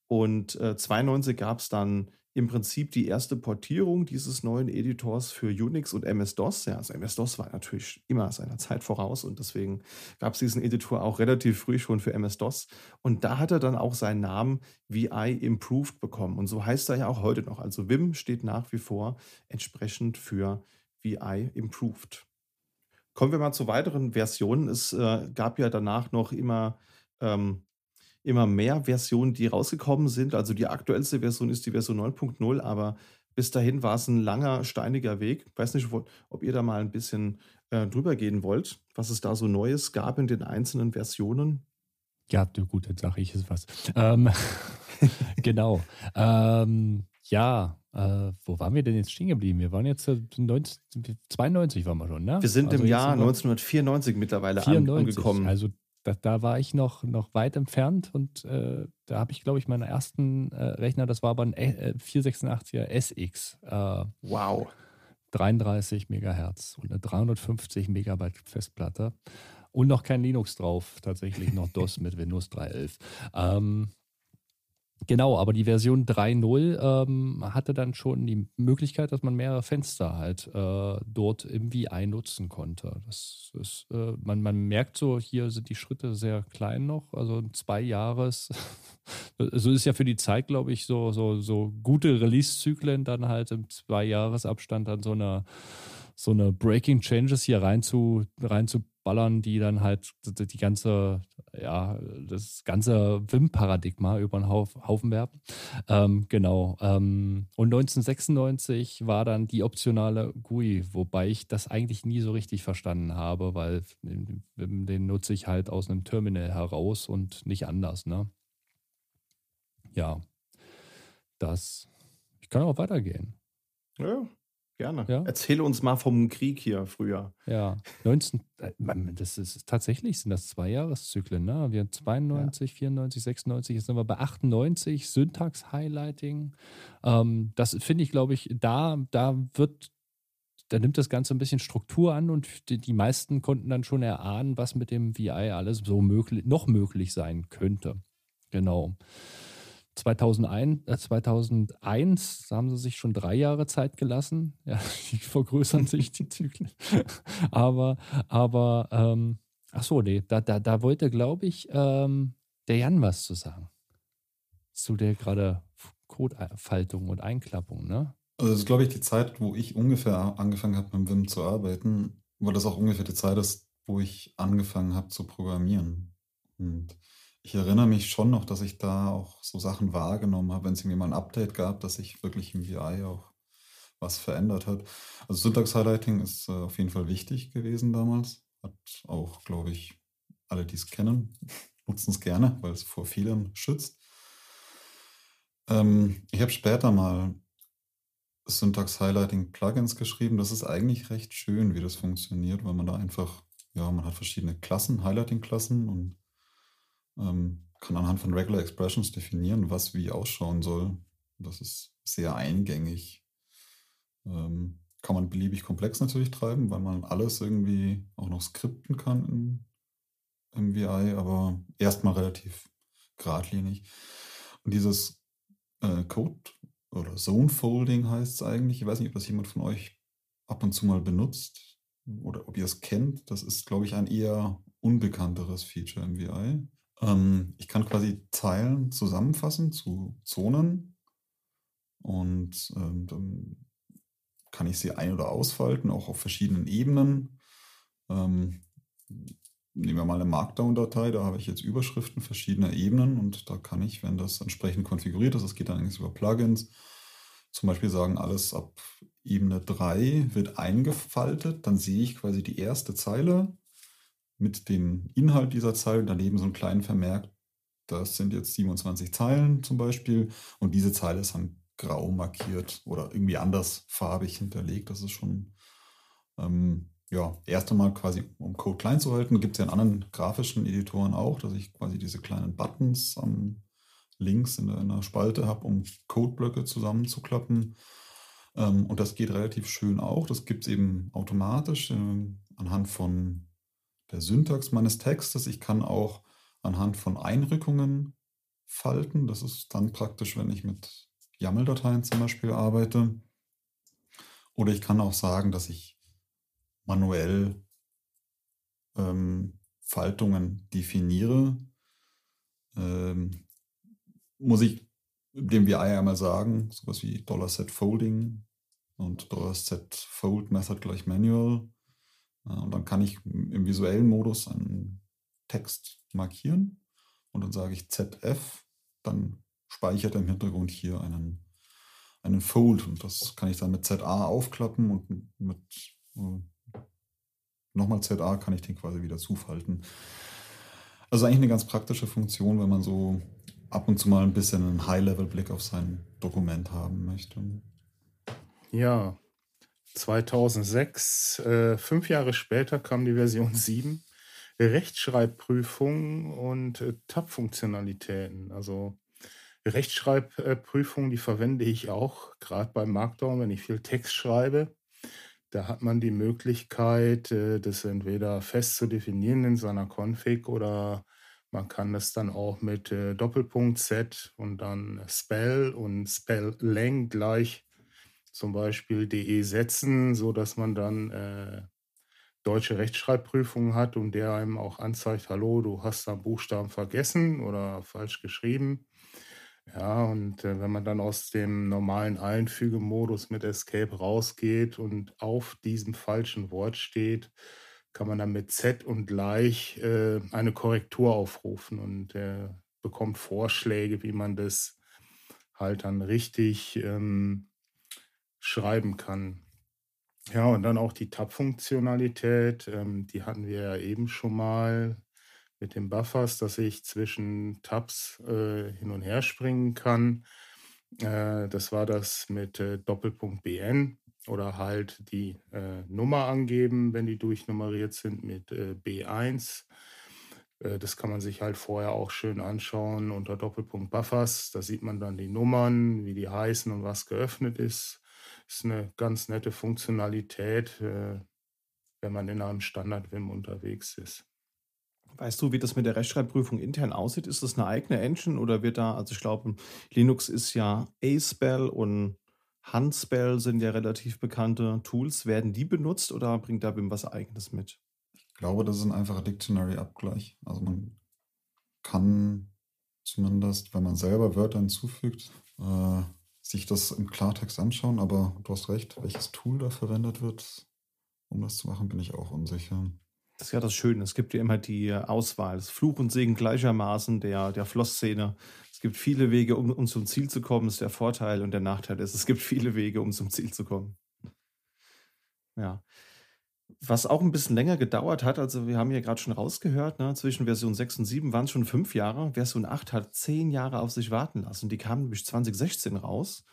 Und äh, 92 gab es dann im Prinzip die erste Portierung dieses neuen Editors für Unix und MS-DOS. Ja, also MS-DOS war natürlich immer seiner Zeit voraus und deswegen gab es diesen Editor auch relativ früh schon für MS-DOS. Und da hat er dann auch seinen Namen VI Improved bekommen. Und so heißt er ja auch heute noch. Also Vim steht nach wie vor entsprechend für VI Improved. Kommen wir mal zu weiteren Versionen. Es äh, gab ja danach noch immer ähm, immer mehr Versionen, die rausgekommen sind. Also die aktuellste Version ist die Version 9.0, aber bis dahin war es ein langer, steiniger Weg. Ich weiß nicht, ob ihr da mal ein bisschen äh, drüber gehen wollt, was es da so Neues gab in den einzelnen Versionen. Ja, gut, dann sage ich es was. Ähm, [LAUGHS] genau. Ähm, ja, äh, wo waren wir denn jetzt stehen geblieben? Wir waren jetzt äh, 19, 92 waren wir schon, ne? Wir sind also im Jahr 1994 mittlerweile 94, angekommen. Also da, da war ich noch, noch weit entfernt und äh, da habe ich, glaube ich, meinen ersten äh, Rechner, das war aber ein äh, 486er SX. Äh, wow. 33 Megahertz und eine 350 Megabyte Festplatte und noch kein Linux drauf, tatsächlich noch [LAUGHS] DOS mit Windows 3.11. Ähm, Genau, aber die Version 3.0 ähm, hatte dann schon die Möglichkeit, dass man mehrere Fenster halt äh, dort im VI nutzen konnte. Das ist, äh, man, man merkt so, hier sind die Schritte sehr klein noch, also zwei Jahres. [LAUGHS] so ist ja für die Zeit, glaube ich, so, so, so gute Release-Zyklen dann halt im Zwei-Jahres-Abstand dann so eine so eine Breaking Changes hier rein zu, rein zu ballern, die dann halt die ganze, ja, das ganze WIM-Paradigma über den Haufen werfen. Ähm, genau. Ähm, und 1996 war dann die optionale GUI, wobei ich das eigentlich nie so richtig verstanden habe, weil WIM, den nutze ich halt aus einem Terminal heraus und nicht anders, ne? Ja. Das. Ich kann auch weitergehen. Ja, Gerne. Ja? Erzähle uns mal vom Krieg hier früher. Ja, 19, äh, das ist tatsächlich sind das zwei Jahreszyklen. Ne? Wir haben 92, ja. 94, 96, jetzt sind wir bei 98, Syntax-Highlighting. Ähm, das finde ich, glaube ich, da, da wird, da nimmt das Ganze ein bisschen Struktur an und die, die meisten konnten dann schon erahnen, was mit dem VI alles so möglich, noch möglich sein könnte. Genau. 2001, äh 2001 haben sie sich schon drei Jahre Zeit gelassen. Ja, [LAUGHS] die vergrößern sich die Zyklen. [LAUGHS] aber, aber, ähm, ach so, nee, da, da, da wollte, glaube ich, ähm, der Jan was zu sagen. Zu der gerade Codefaltung und Einklappung, ne? Also das ist, glaube ich, die Zeit, wo ich ungefähr angefangen habe, mit Wim zu arbeiten, wo das auch ungefähr die Zeit ist, wo ich angefangen habe zu programmieren. Und ich erinnere mich schon noch, dass ich da auch so Sachen wahrgenommen habe, wenn es irgendwie mal ein Update gab, dass sich wirklich im VI auch was verändert hat. Also Syntax-Highlighting ist äh, auf jeden Fall wichtig gewesen damals. Hat auch, glaube ich, alle, die es kennen, nutzen es gerne, weil es vor vielen schützt. Ähm, ich habe später mal Syntax-Highlighting-Plugins geschrieben. Das ist eigentlich recht schön, wie das funktioniert, weil man da einfach, ja, man hat verschiedene Klassen, Highlighting-Klassen und ähm, kann anhand von Regular Expressions definieren, was wie ausschauen soll. Das ist sehr eingängig. Ähm, kann man beliebig komplex natürlich treiben, weil man alles irgendwie auch noch skripten kann in MVI, aber erstmal relativ geradlinig. Und dieses äh, Code oder Zone Folding heißt es eigentlich. Ich weiß nicht, ob das jemand von euch ab und zu mal benutzt oder ob ihr es kennt. Das ist, glaube ich, ein eher unbekannteres Feature im VI. Ähm, ich kann quasi Zeilen zusammenfassen zu Zonen und ähm, dann kann ich sie ein- oder ausfalten, auch auf verschiedenen Ebenen. Ähm, nehmen wir mal eine Markdown-Datei, da habe ich jetzt Überschriften verschiedener Ebenen und da kann ich, wenn das entsprechend konfiguriert ist, das geht dann eigentlich über Plugins, zum Beispiel sagen, alles ab Ebene 3 wird eingefaltet, dann sehe ich quasi die erste Zeile mit dem Inhalt dieser Zeile, daneben so einen kleinen Vermerk, das sind jetzt 27 Zeilen zum Beispiel und diese Zeile ist dann grau markiert oder irgendwie anders farbig hinterlegt. Das ist schon ähm, ja, erst einmal quasi, um Code klein zu halten, gibt es ja in anderen grafischen Editoren auch, dass ich quasi diese kleinen Buttons am links in der, in der Spalte habe, um Codeblöcke zusammenzuklappen. Ähm, und das geht relativ schön auch. Das gibt es eben automatisch äh, anhand von der Syntax meines Textes. Ich kann auch anhand von Einrückungen falten. Das ist dann praktisch, wenn ich mit YAML-Dateien zum Beispiel arbeite. Oder ich kann auch sagen, dass ich manuell ähm, Faltungen definiere, ähm, muss ich dem VI einmal sagen, sowas wie $set Folding und $set Fold Method gleich Manual. Und dann kann ich im visuellen Modus einen Text markieren und dann sage ich ZF, dann speichert er im Hintergrund hier einen, einen Fold und das kann ich dann mit ZA aufklappen und mit äh, nochmal ZA kann ich den quasi wieder zufalten. Also eigentlich eine ganz praktische Funktion, wenn man so ab und zu mal ein bisschen einen High-Level-Blick auf sein Dokument haben möchte. Ja, 2006, äh, fünf Jahre später kam die Version 7. Rechtschreibprüfungen und äh, Tab-Funktionalitäten. Also Rechtschreibprüfungen, die verwende ich auch, gerade beim Markdown, wenn ich viel Text schreibe. Da hat man die Möglichkeit, äh, das entweder fest zu definieren in seiner Config oder man kann das dann auch mit äh, Doppelpunkt Z und dann Spell und Spell Lang gleich zum Beispiel DE setzen, sodass man dann äh, deutsche Rechtschreibprüfungen hat und der einem auch anzeigt, hallo, du hast da Buchstaben vergessen oder falsch geschrieben. Ja, und äh, wenn man dann aus dem normalen Einfügemodus mit Escape rausgeht und auf diesem falschen Wort steht, kann man dann mit Z und gleich äh, eine Korrektur aufrufen und äh, bekommt Vorschläge, wie man das halt dann richtig ähm, schreiben kann. Ja, und dann auch die Tab-Funktionalität, ähm, die hatten wir ja eben schon mal mit den Buffers, dass ich zwischen Tabs äh, hin und her springen kann. Äh, das war das mit äh, Doppelpunkt BN oder halt die äh, Nummer angeben, wenn die durchnummeriert sind mit äh, B1. Äh, das kann man sich halt vorher auch schön anschauen unter Doppelpunkt Buffers. Da sieht man dann die Nummern, wie die heißen und was geöffnet ist. Ist eine ganz nette Funktionalität, wenn man in einem Standard-Vim unterwegs ist. Weißt du, wie das mit der Rechtschreibprüfung intern aussieht? Ist das eine eigene Engine oder wird da, also ich glaube, Linux ist ja A-Spell und Handspell sind ja relativ bekannte Tools. Werden die benutzt oder bringt da BIM was eigenes mit? Ich glaube, das ist ein einfacher Dictionary-Abgleich. Also man kann zumindest, wenn man selber Wörter hinzufügt, äh, sich das im Klartext anschauen, aber du hast recht, welches Tool da verwendet wird, um das zu machen, bin ich auch unsicher. Das ist ja das Schöne. Es gibt ja immer die Auswahl. Das Fluch und Segen gleichermaßen der, der Floss-Szene. Es gibt viele Wege, um, um zum Ziel zu kommen, ist der Vorteil. Und der Nachteil ist, es gibt viele Wege, um zum Ziel zu kommen. Ja. Was auch ein bisschen länger gedauert hat, also wir haben ja gerade schon rausgehört, ne, zwischen Version 6 und 7 waren es schon fünf Jahre. Version 8 hat zehn Jahre auf sich warten lassen. Die kam nämlich 2016 raus.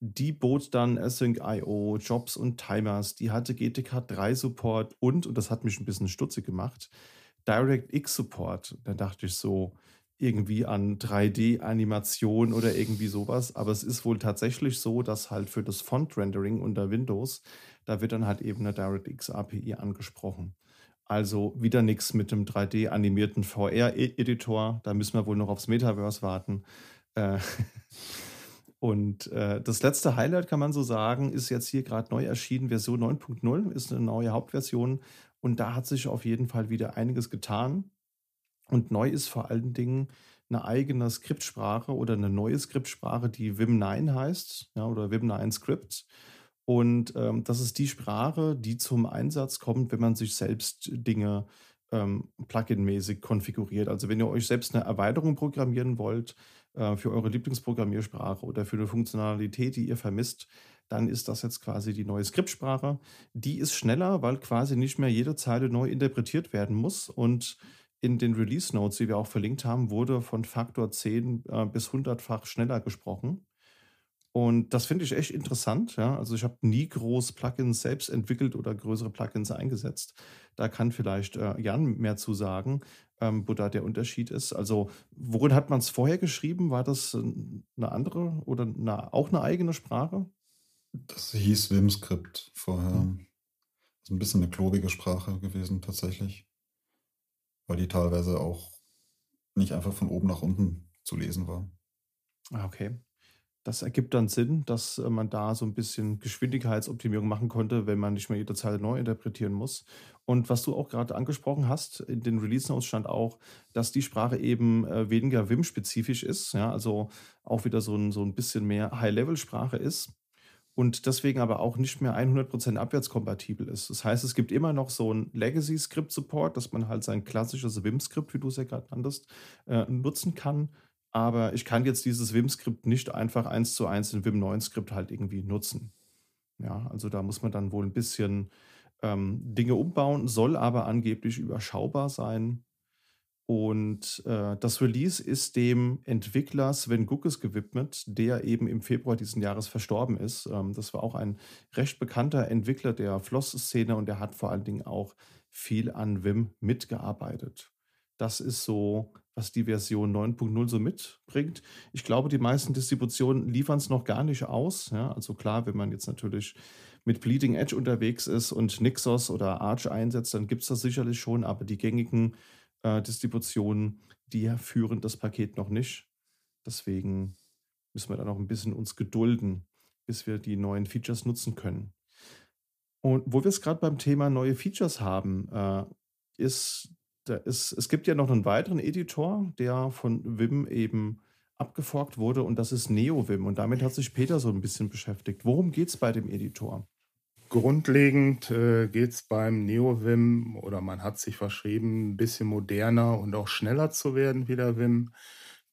die bot dann Async.io, Jobs und Timers, die hatte GTK 3 Support und, und das hat mich ein bisschen stutzig gemacht, DirectX Support. Da dachte ich so irgendwie an 3D-Animation oder irgendwie sowas. Aber es ist wohl tatsächlich so, dass halt für das Font-Rendering unter Windows, da wird dann halt eben eine DirectX API angesprochen. Also wieder nichts mit dem 3D-animierten VR-Editor. Da müssen wir wohl noch aufs Metaverse warten. Äh, [LAUGHS] und äh, das letzte Highlight kann man so sagen, ist jetzt hier gerade neu erschienen. Version 9.0 ist eine neue Hauptversion. Und da hat sich auf jeden Fall wieder einiges getan. Und neu ist vor allen Dingen eine eigene Skriptsprache oder eine neue Skriptsprache, die Vim9 heißt, ja, oder Vim9 Script. Und ähm, das ist die Sprache, die zum Einsatz kommt, wenn man sich selbst Dinge ähm, Plugin-mäßig konfiguriert. Also wenn ihr euch selbst eine Erweiterung programmieren wollt äh, für eure Lieblingsprogrammiersprache oder für eine Funktionalität, die ihr vermisst, dann ist das jetzt quasi die neue Skriptsprache. Die ist schneller, weil quasi nicht mehr jede Zeile neu interpretiert werden muss und in den Release Notes, die wir auch verlinkt haben, wurde von Faktor 10 äh, bis 100-fach schneller gesprochen. Und das finde ich echt interessant. Ja? Also ich habe nie groß Plugins selbst entwickelt oder größere Plugins eingesetzt. Da kann vielleicht äh, Jan mehr zu sagen, ähm, wo da der Unterschied ist. Also worin hat man es vorher geschrieben? War das äh, eine andere oder eine, auch eine eigene Sprache? Das hieß Vim-Script vorher. Hm. Das ist ein bisschen eine klobige Sprache gewesen tatsächlich weil die teilweise auch nicht einfach von oben nach unten zu lesen war. Ah, okay. Das ergibt dann Sinn, dass äh, man da so ein bisschen Geschwindigkeitsoptimierung machen konnte, wenn man nicht mehr jede Zeile neu interpretieren muss. Und was du auch gerade angesprochen hast, in den Release Notes stand auch, dass die Sprache eben äh, weniger Vim-spezifisch ist, ja, also auch wieder so ein, so ein bisschen mehr High-Level-Sprache ist und deswegen aber auch nicht mehr 100% abwärtskompatibel ist. Das heißt, es gibt immer noch so ein Legacy-Script-Support, dass man halt sein klassisches Vim-Skript, wie du es ja gerade nanntest, äh, nutzen kann. Aber ich kann jetzt dieses Vim-Skript nicht einfach eins zu eins in Vim 9-Skript halt irgendwie nutzen. Ja, also da muss man dann wohl ein bisschen ähm, Dinge umbauen, soll aber angeblich überschaubar sein. Und äh, das Release ist dem Entwickler Sven Guckes gewidmet, der eben im Februar diesen Jahres verstorben ist. Ähm, das war auch ein recht bekannter Entwickler der Floss-Szene und der hat vor allen Dingen auch viel an Vim mitgearbeitet. Das ist so, was die Version 9.0 so mitbringt. Ich glaube, die meisten Distributionen liefern es noch gar nicht aus. Ja, also klar, wenn man jetzt natürlich mit Bleeding Edge unterwegs ist und Nixos oder Arch einsetzt, dann gibt es das sicherlich schon, aber die gängigen äh, Distributionen, die führen das Paket noch nicht. Deswegen müssen wir da noch ein bisschen uns gedulden, bis wir die neuen Features nutzen können. Und wo wir es gerade beim Thema neue Features haben, äh, ist, ist, es gibt ja noch einen weiteren Editor, der von Vim eben abgeforkt wurde und das ist NeoVim und damit hat sich Peter so ein bisschen beschäftigt. Worum geht es bei dem Editor? Grundlegend äh, geht es beim NeoVim oder man hat sich verschrieben, ein bisschen moderner und auch schneller zu werden wie der Vim.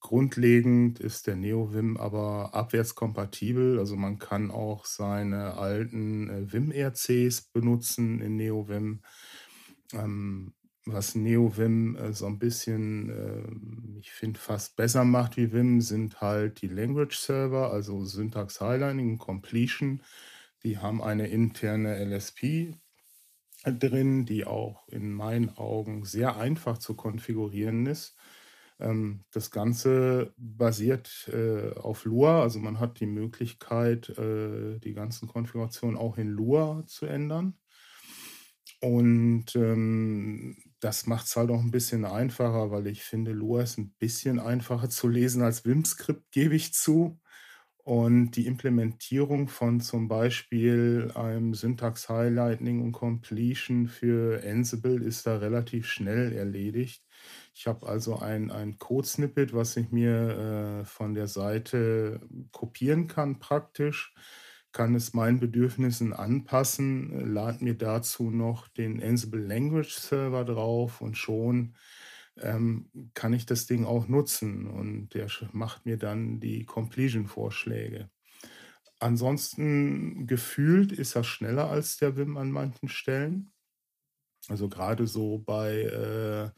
Grundlegend ist der NeoVim aber abwärtskompatibel, also man kann auch seine alten äh, Vim-RCs benutzen in NeoVim. Ähm, was NeoVim äh, so ein bisschen, äh, ich finde, fast besser macht wie Vim, sind halt die Language Server, also Syntax Highlighting, Completion die haben eine interne LSP drin, die auch in meinen Augen sehr einfach zu konfigurieren ist. Ähm, das Ganze basiert äh, auf Lua, also man hat die Möglichkeit, äh, die ganzen Konfigurationen auch in Lua zu ändern. Und ähm, das macht es halt auch ein bisschen einfacher, weil ich finde, Lua ist ein bisschen einfacher zu lesen als Vim-Skript, gebe ich zu. Und die Implementierung von zum Beispiel einem Syntax Highlighting und Completion für Ansible ist da relativ schnell erledigt. Ich habe also ein, ein Code-Snippet, was ich mir äh, von der Seite kopieren kann praktisch, kann es meinen Bedürfnissen anpassen, lade mir dazu noch den Ansible Language Server drauf und schon ähm, kann ich das Ding auch nutzen und der macht mir dann die Completion-Vorschläge. Ansonsten gefühlt ist er schneller als der Wim an manchen Stellen. Also gerade so bei äh,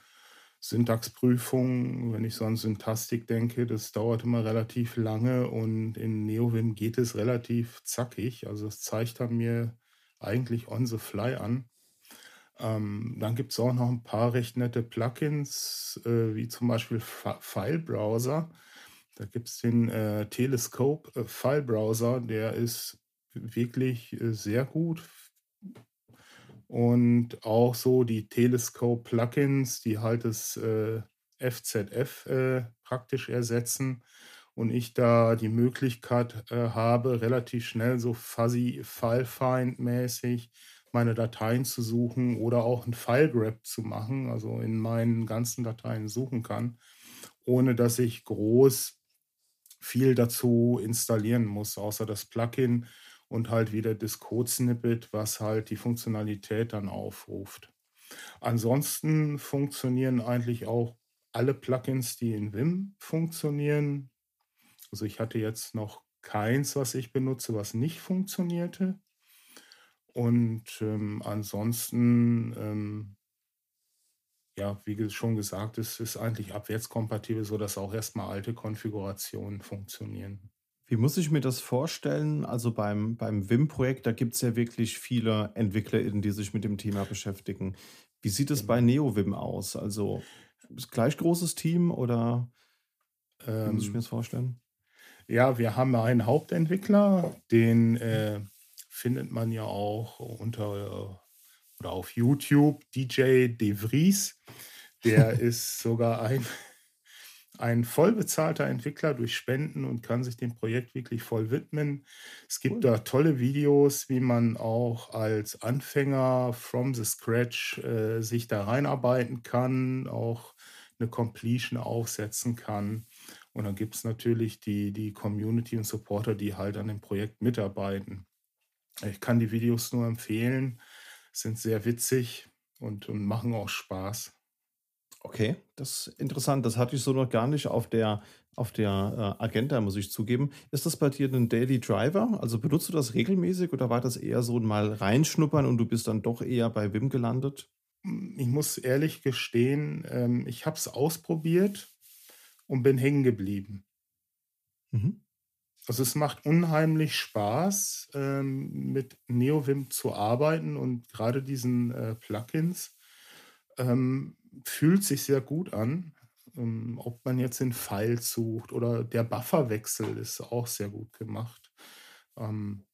Syntaxprüfung, wenn ich so an Syntastik denke, das dauert immer relativ lange und in NeoVim geht es relativ zackig. Also es zeigt er mir eigentlich on the fly an. Ähm, dann gibt es auch noch ein paar recht nette Plugins, äh, wie zum Beispiel File Browser. Da gibt es den äh, Telescope äh, File Browser, der ist wirklich äh, sehr gut. Und auch so die Telescope Plugins, die halt das FZF äh, äh, praktisch ersetzen und ich da die Möglichkeit habe, relativ schnell so fuzzy File Find mäßig meine Dateien zu suchen oder auch ein File-Grab zu machen, also in meinen ganzen Dateien suchen kann, ohne dass ich groß viel dazu installieren muss, außer das Plugin und halt wieder das Code-Snippet, was halt die Funktionalität dann aufruft. Ansonsten funktionieren eigentlich auch alle Plugins, die in Vim funktionieren. Also ich hatte jetzt noch keins, was ich benutze, was nicht funktionierte. Und ähm, ansonsten, ähm, ja, wie schon gesagt, es ist eigentlich abwärtskompatibel, sodass auch erstmal alte Konfigurationen funktionieren. Wie muss ich mir das vorstellen? Also beim, beim Vim-Projekt, da gibt es ja wirklich viele EntwicklerInnen, die sich mit dem Thema beschäftigen. Wie sieht es genau. bei NeoVim aus? Also gleich großes Team oder wie muss ich mir ähm, das vorstellen? Ja, wir haben einen Hauptentwickler, den äh, findet man ja auch unter oder auf YouTube, DJ De Vries. Der [LAUGHS] ist sogar ein, ein vollbezahlter Entwickler durch Spenden und kann sich dem Projekt wirklich voll widmen. Es gibt cool. da tolle Videos, wie man auch als Anfänger from the scratch äh, sich da reinarbeiten kann, auch eine Completion aufsetzen kann. Und dann gibt es natürlich die, die Community und Supporter, die halt an dem Projekt mitarbeiten. Ich kann die Videos nur empfehlen, sind sehr witzig und, und machen auch Spaß. Okay, das ist interessant. Das hatte ich so noch gar nicht auf der, auf der äh, Agenda, muss ich zugeben. Ist das bei dir ein Daily Driver? Also benutzt du das regelmäßig oder war das eher so ein mal reinschnuppern und du bist dann doch eher bei Wim gelandet? Ich muss ehrlich gestehen, ähm, ich habe es ausprobiert und bin hängen geblieben. Mhm. Also es macht unheimlich Spaß, ähm, mit NeoVim zu arbeiten und gerade diesen äh, Plugins ähm, fühlt sich sehr gut an. Ähm, ob man jetzt den Pfeil sucht oder der Bufferwechsel ist auch sehr gut gemacht. Ähm,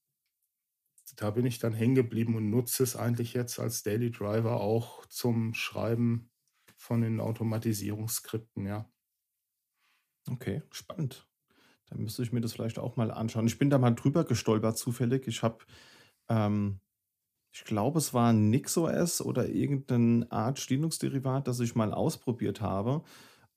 da bin ich dann hängen geblieben und nutze es eigentlich jetzt als Daily Driver auch zum Schreiben von den Automatisierungsskripten, ja. Okay, spannend. Dann müsste ich mir das vielleicht auch mal anschauen. Ich bin da mal drüber gestolpert zufällig. Ich habe, ähm, ich glaube, es war NixOS oder irgendein Art Linux-Derivat, das ich mal ausprobiert habe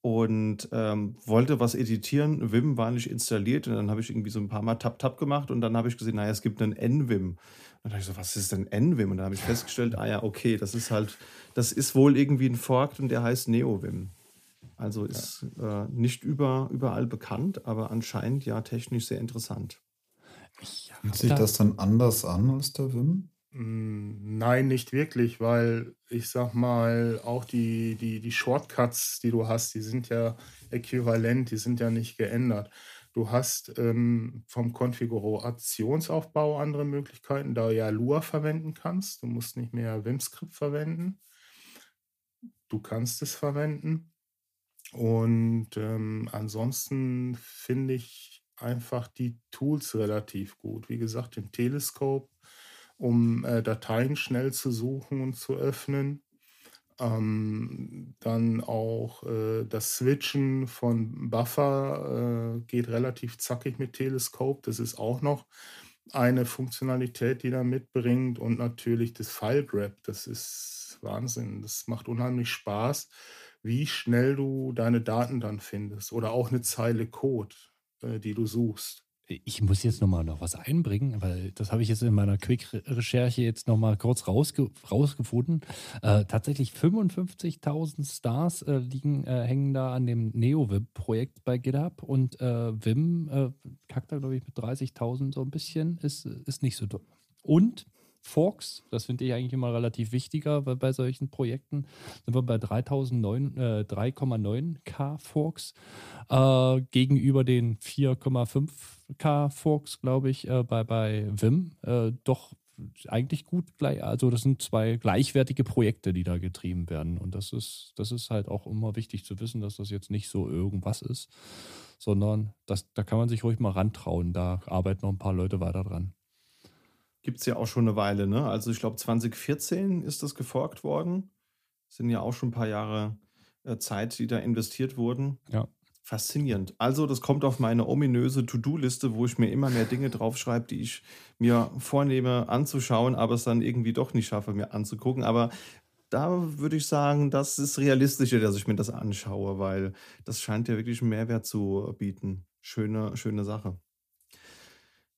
und ähm, wollte was editieren. Vim war nicht installiert und dann habe ich irgendwie so ein paar Mal Tap-Tap gemacht und dann habe ich gesehen, naja, es gibt einen NVim. Und dann habe ich so, was ist denn NVim? Und dann habe ich festgestellt, ah ja, okay, das ist halt, das ist wohl irgendwie ein Fork und der heißt NeoVim. Also ist ja. äh, nicht über, überall bekannt, aber anscheinend ja technisch sehr interessant. Fühlt sich das dann anders an als der Wim? Hm, nein, nicht wirklich, weil ich sag mal, auch die, die, die Shortcuts, die du hast, die sind ja äquivalent, die sind ja nicht geändert. Du hast ähm, vom Konfigurationsaufbau andere Möglichkeiten, da du ja Lua verwenden kannst. Du musst nicht mehr Vim-Script verwenden. Du kannst es verwenden. Und ähm, ansonsten finde ich einfach die Tools relativ gut. Wie gesagt, den Teleskop, um äh, Dateien schnell zu suchen und zu öffnen. Ähm, dann auch äh, das Switchen von Buffer äh, geht relativ zackig mit Teleskop. Das ist auch noch eine Funktionalität, die da mitbringt. Und natürlich das File Grab. Das ist Wahnsinn. Das macht unheimlich Spaß wie schnell du deine Daten dann findest oder auch eine Zeile Code, äh, die du suchst. Ich muss jetzt nochmal noch was einbringen, weil das habe ich jetzt in meiner Quick-Recherche jetzt nochmal kurz rausge rausgefunden. Äh, tatsächlich 55.000 Stars äh, liegen, äh, hängen da an dem NeoVim-Projekt bei GitHub und äh, Vim äh, kackt da, glaube ich, mit 30.000 so ein bisschen, ist, ist nicht so dumm. Und Forks. Das finde ich eigentlich immer relativ wichtiger bei, bei solchen Projekten. Sind wir bei 3,9K Forks äh, gegenüber den 4,5K Forks, glaube ich, äh, bei, bei Vim. Äh, doch eigentlich gut gleich, also das sind zwei gleichwertige Projekte, die da getrieben werden. Und das ist, das ist halt auch immer wichtig zu wissen, dass das jetzt nicht so irgendwas ist, sondern das, da kann man sich ruhig mal rantrauen. Da arbeiten noch ein paar Leute weiter dran. Gibt es ja auch schon eine Weile, ne? Also ich glaube 2014 ist das geforkt worden. Sind ja auch schon ein paar Jahre äh, Zeit, die da investiert wurden. Ja. Faszinierend. Also, das kommt auf meine ominöse To-Do-Liste, wo ich mir immer mehr Dinge draufschreibe, die ich mir vornehme anzuschauen, aber es dann irgendwie doch nicht schaffe, mir anzugucken. Aber da würde ich sagen, das ist realistischer, dass ich mir das anschaue, weil das scheint ja wirklich einen Mehrwert zu bieten. Schöne, schöne Sache.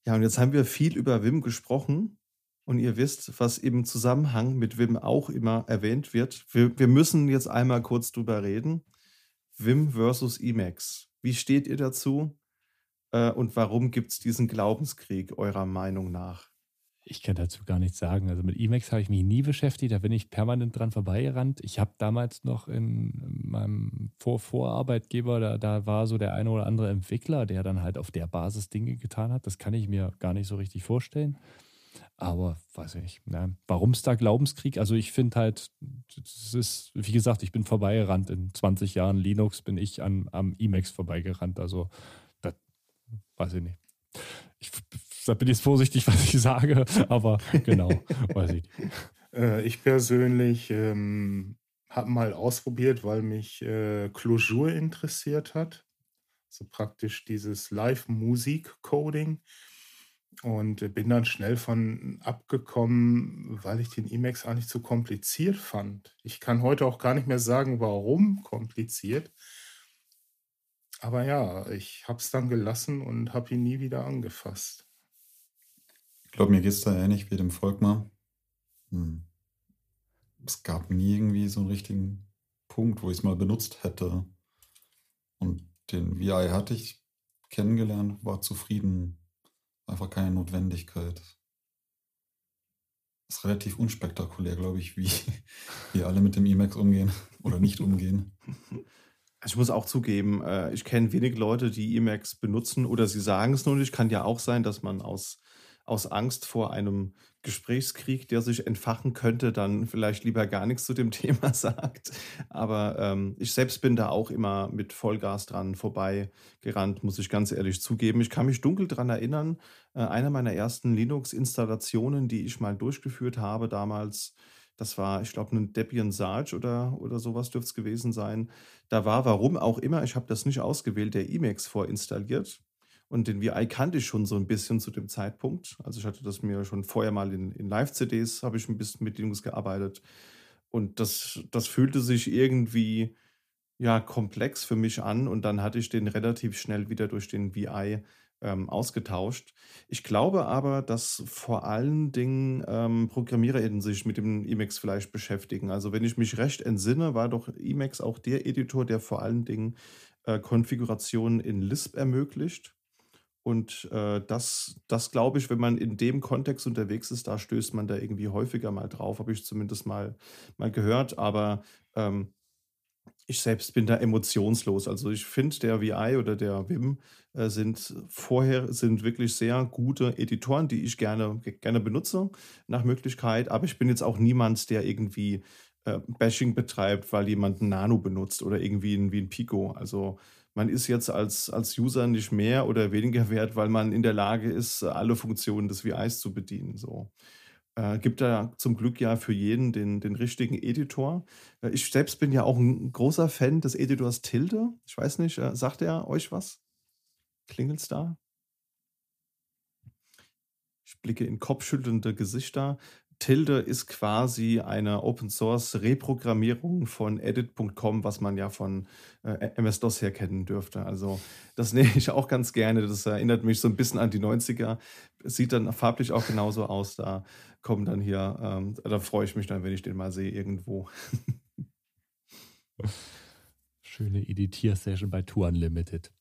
Ja, und jetzt haben wir viel über Wim gesprochen. Und ihr wisst, was im Zusammenhang mit Wim auch immer erwähnt wird. Wir, wir müssen jetzt einmal kurz drüber reden. Wim versus Emacs. Wie steht ihr dazu? Äh, und warum gibt es diesen Glaubenskrieg eurer Meinung nach? Ich kann dazu gar nichts sagen. Also mit Emacs habe ich mich nie beschäftigt, da bin ich permanent dran vorbeigerannt. Ich habe damals noch in meinem Vor Vorarbeitgeber, da, da war so der eine oder andere Entwickler, der dann halt auf der Basis Dinge getan hat. Das kann ich mir gar nicht so richtig vorstellen. Aber weiß ich nicht. Ne? Warum es da Glaubenskrieg? Also ich finde halt, es ist, wie gesagt, ich bin vorbeigerannt. In 20 Jahren Linux bin ich an, am Emacs vorbeigerannt. Also das weiß ich nicht. Ich, da bin ich jetzt vorsichtig, [LAUGHS] was ich sage, aber genau, [LAUGHS] weiß ich. Äh, ich persönlich ähm, habe mal ausprobiert, weil mich äh, Clojure interessiert hat. So praktisch dieses Live-Musik-Coding. Und bin dann schnell von abgekommen, weil ich den Emacs eigentlich zu kompliziert fand. Ich kann heute auch gar nicht mehr sagen, warum kompliziert. Aber ja, ich habe es dann gelassen und habe ihn nie wieder angefasst. Ich glaube, mir geht es da ähnlich wie dem Volkmar. Hm. Es gab nie irgendwie so einen richtigen Punkt, wo ich es mal benutzt hätte. Und den VI hatte ich kennengelernt, war zufrieden Einfach keine Notwendigkeit. Ist relativ unspektakulär, glaube ich, wie wir alle mit dem Emacs umgehen [LAUGHS] oder nicht umgehen. [LAUGHS] Ich muss auch zugeben, äh, ich kenne wenig Leute, die Emacs benutzen oder sie sagen es nur nicht. Kann ja auch sein, dass man aus aus Angst vor einem Gesprächskrieg, der sich entfachen könnte, dann vielleicht lieber gar nichts zu dem [LAUGHS] Thema sagt. Aber ähm, ich selbst bin da auch immer mit Vollgas dran vorbeigerannt, muss ich ganz ehrlich zugeben. Ich kann mich dunkel daran erinnern, äh, eine meiner ersten Linux-Installationen, die ich mal durchgeführt habe damals, das war, ich glaube, ein Debian Sarge oder, oder sowas dürfte es gewesen sein. Da war, warum auch immer, ich habe das nicht ausgewählt, der Emacs vorinstalliert. Und den VI kannte ich schon so ein bisschen zu dem Zeitpunkt. Also ich hatte das mir schon vorher mal in, in Live-CDs, habe ich ein bisschen mit Linux gearbeitet. Und das, das fühlte sich irgendwie ja komplex für mich an. Und dann hatte ich den relativ schnell wieder durch den VI ähm, ausgetauscht. Ich glaube aber, dass vor allen Dingen ähm, ProgrammiererInnen sich mit dem Emacs vielleicht beschäftigen. Also wenn ich mich recht entsinne, war doch Emacs auch der Editor, der vor allen Dingen äh, Konfigurationen in Lisp ermöglicht. Und äh, das, das glaube ich, wenn man in dem Kontext unterwegs ist, da stößt man da irgendwie häufiger mal drauf, habe ich zumindest mal, mal gehört. Aber ähm, ich selbst bin da emotionslos. Also ich finde, der VI oder der Wim äh, sind vorher sind wirklich sehr gute Editoren, die ich gerne, gerne benutze nach Möglichkeit. Aber ich bin jetzt auch niemand, der irgendwie äh, Bashing betreibt, weil jemand ein Nano benutzt oder irgendwie ein, wie ein Pico. Also man ist jetzt als, als User nicht mehr oder weniger wert, weil man in der Lage ist, alle Funktionen des VIs zu bedienen. So. Äh, gibt da zum Glück ja für jeden den, den richtigen Editor. Äh, ich selbst bin ja auch ein großer Fan des Editors Tilde. Ich weiß nicht, äh, sagt er euch was? Klingelt's da? Ich blicke in kopfschüttelnde Gesichter. Tilde ist quasi eine Open Source Reprogrammierung von edit.com, was man ja von äh, MS-DOS her kennen dürfte. Also das [LAUGHS] nehme ich auch ganz gerne. Das erinnert mich so ein bisschen an die 90er. Sieht dann farblich auch genauso aus. Da kommen dann hier, ähm, da freue ich mich dann, wenn ich den mal sehe irgendwo. [LAUGHS] Schöne Editier-Session bei Tour Unlimited.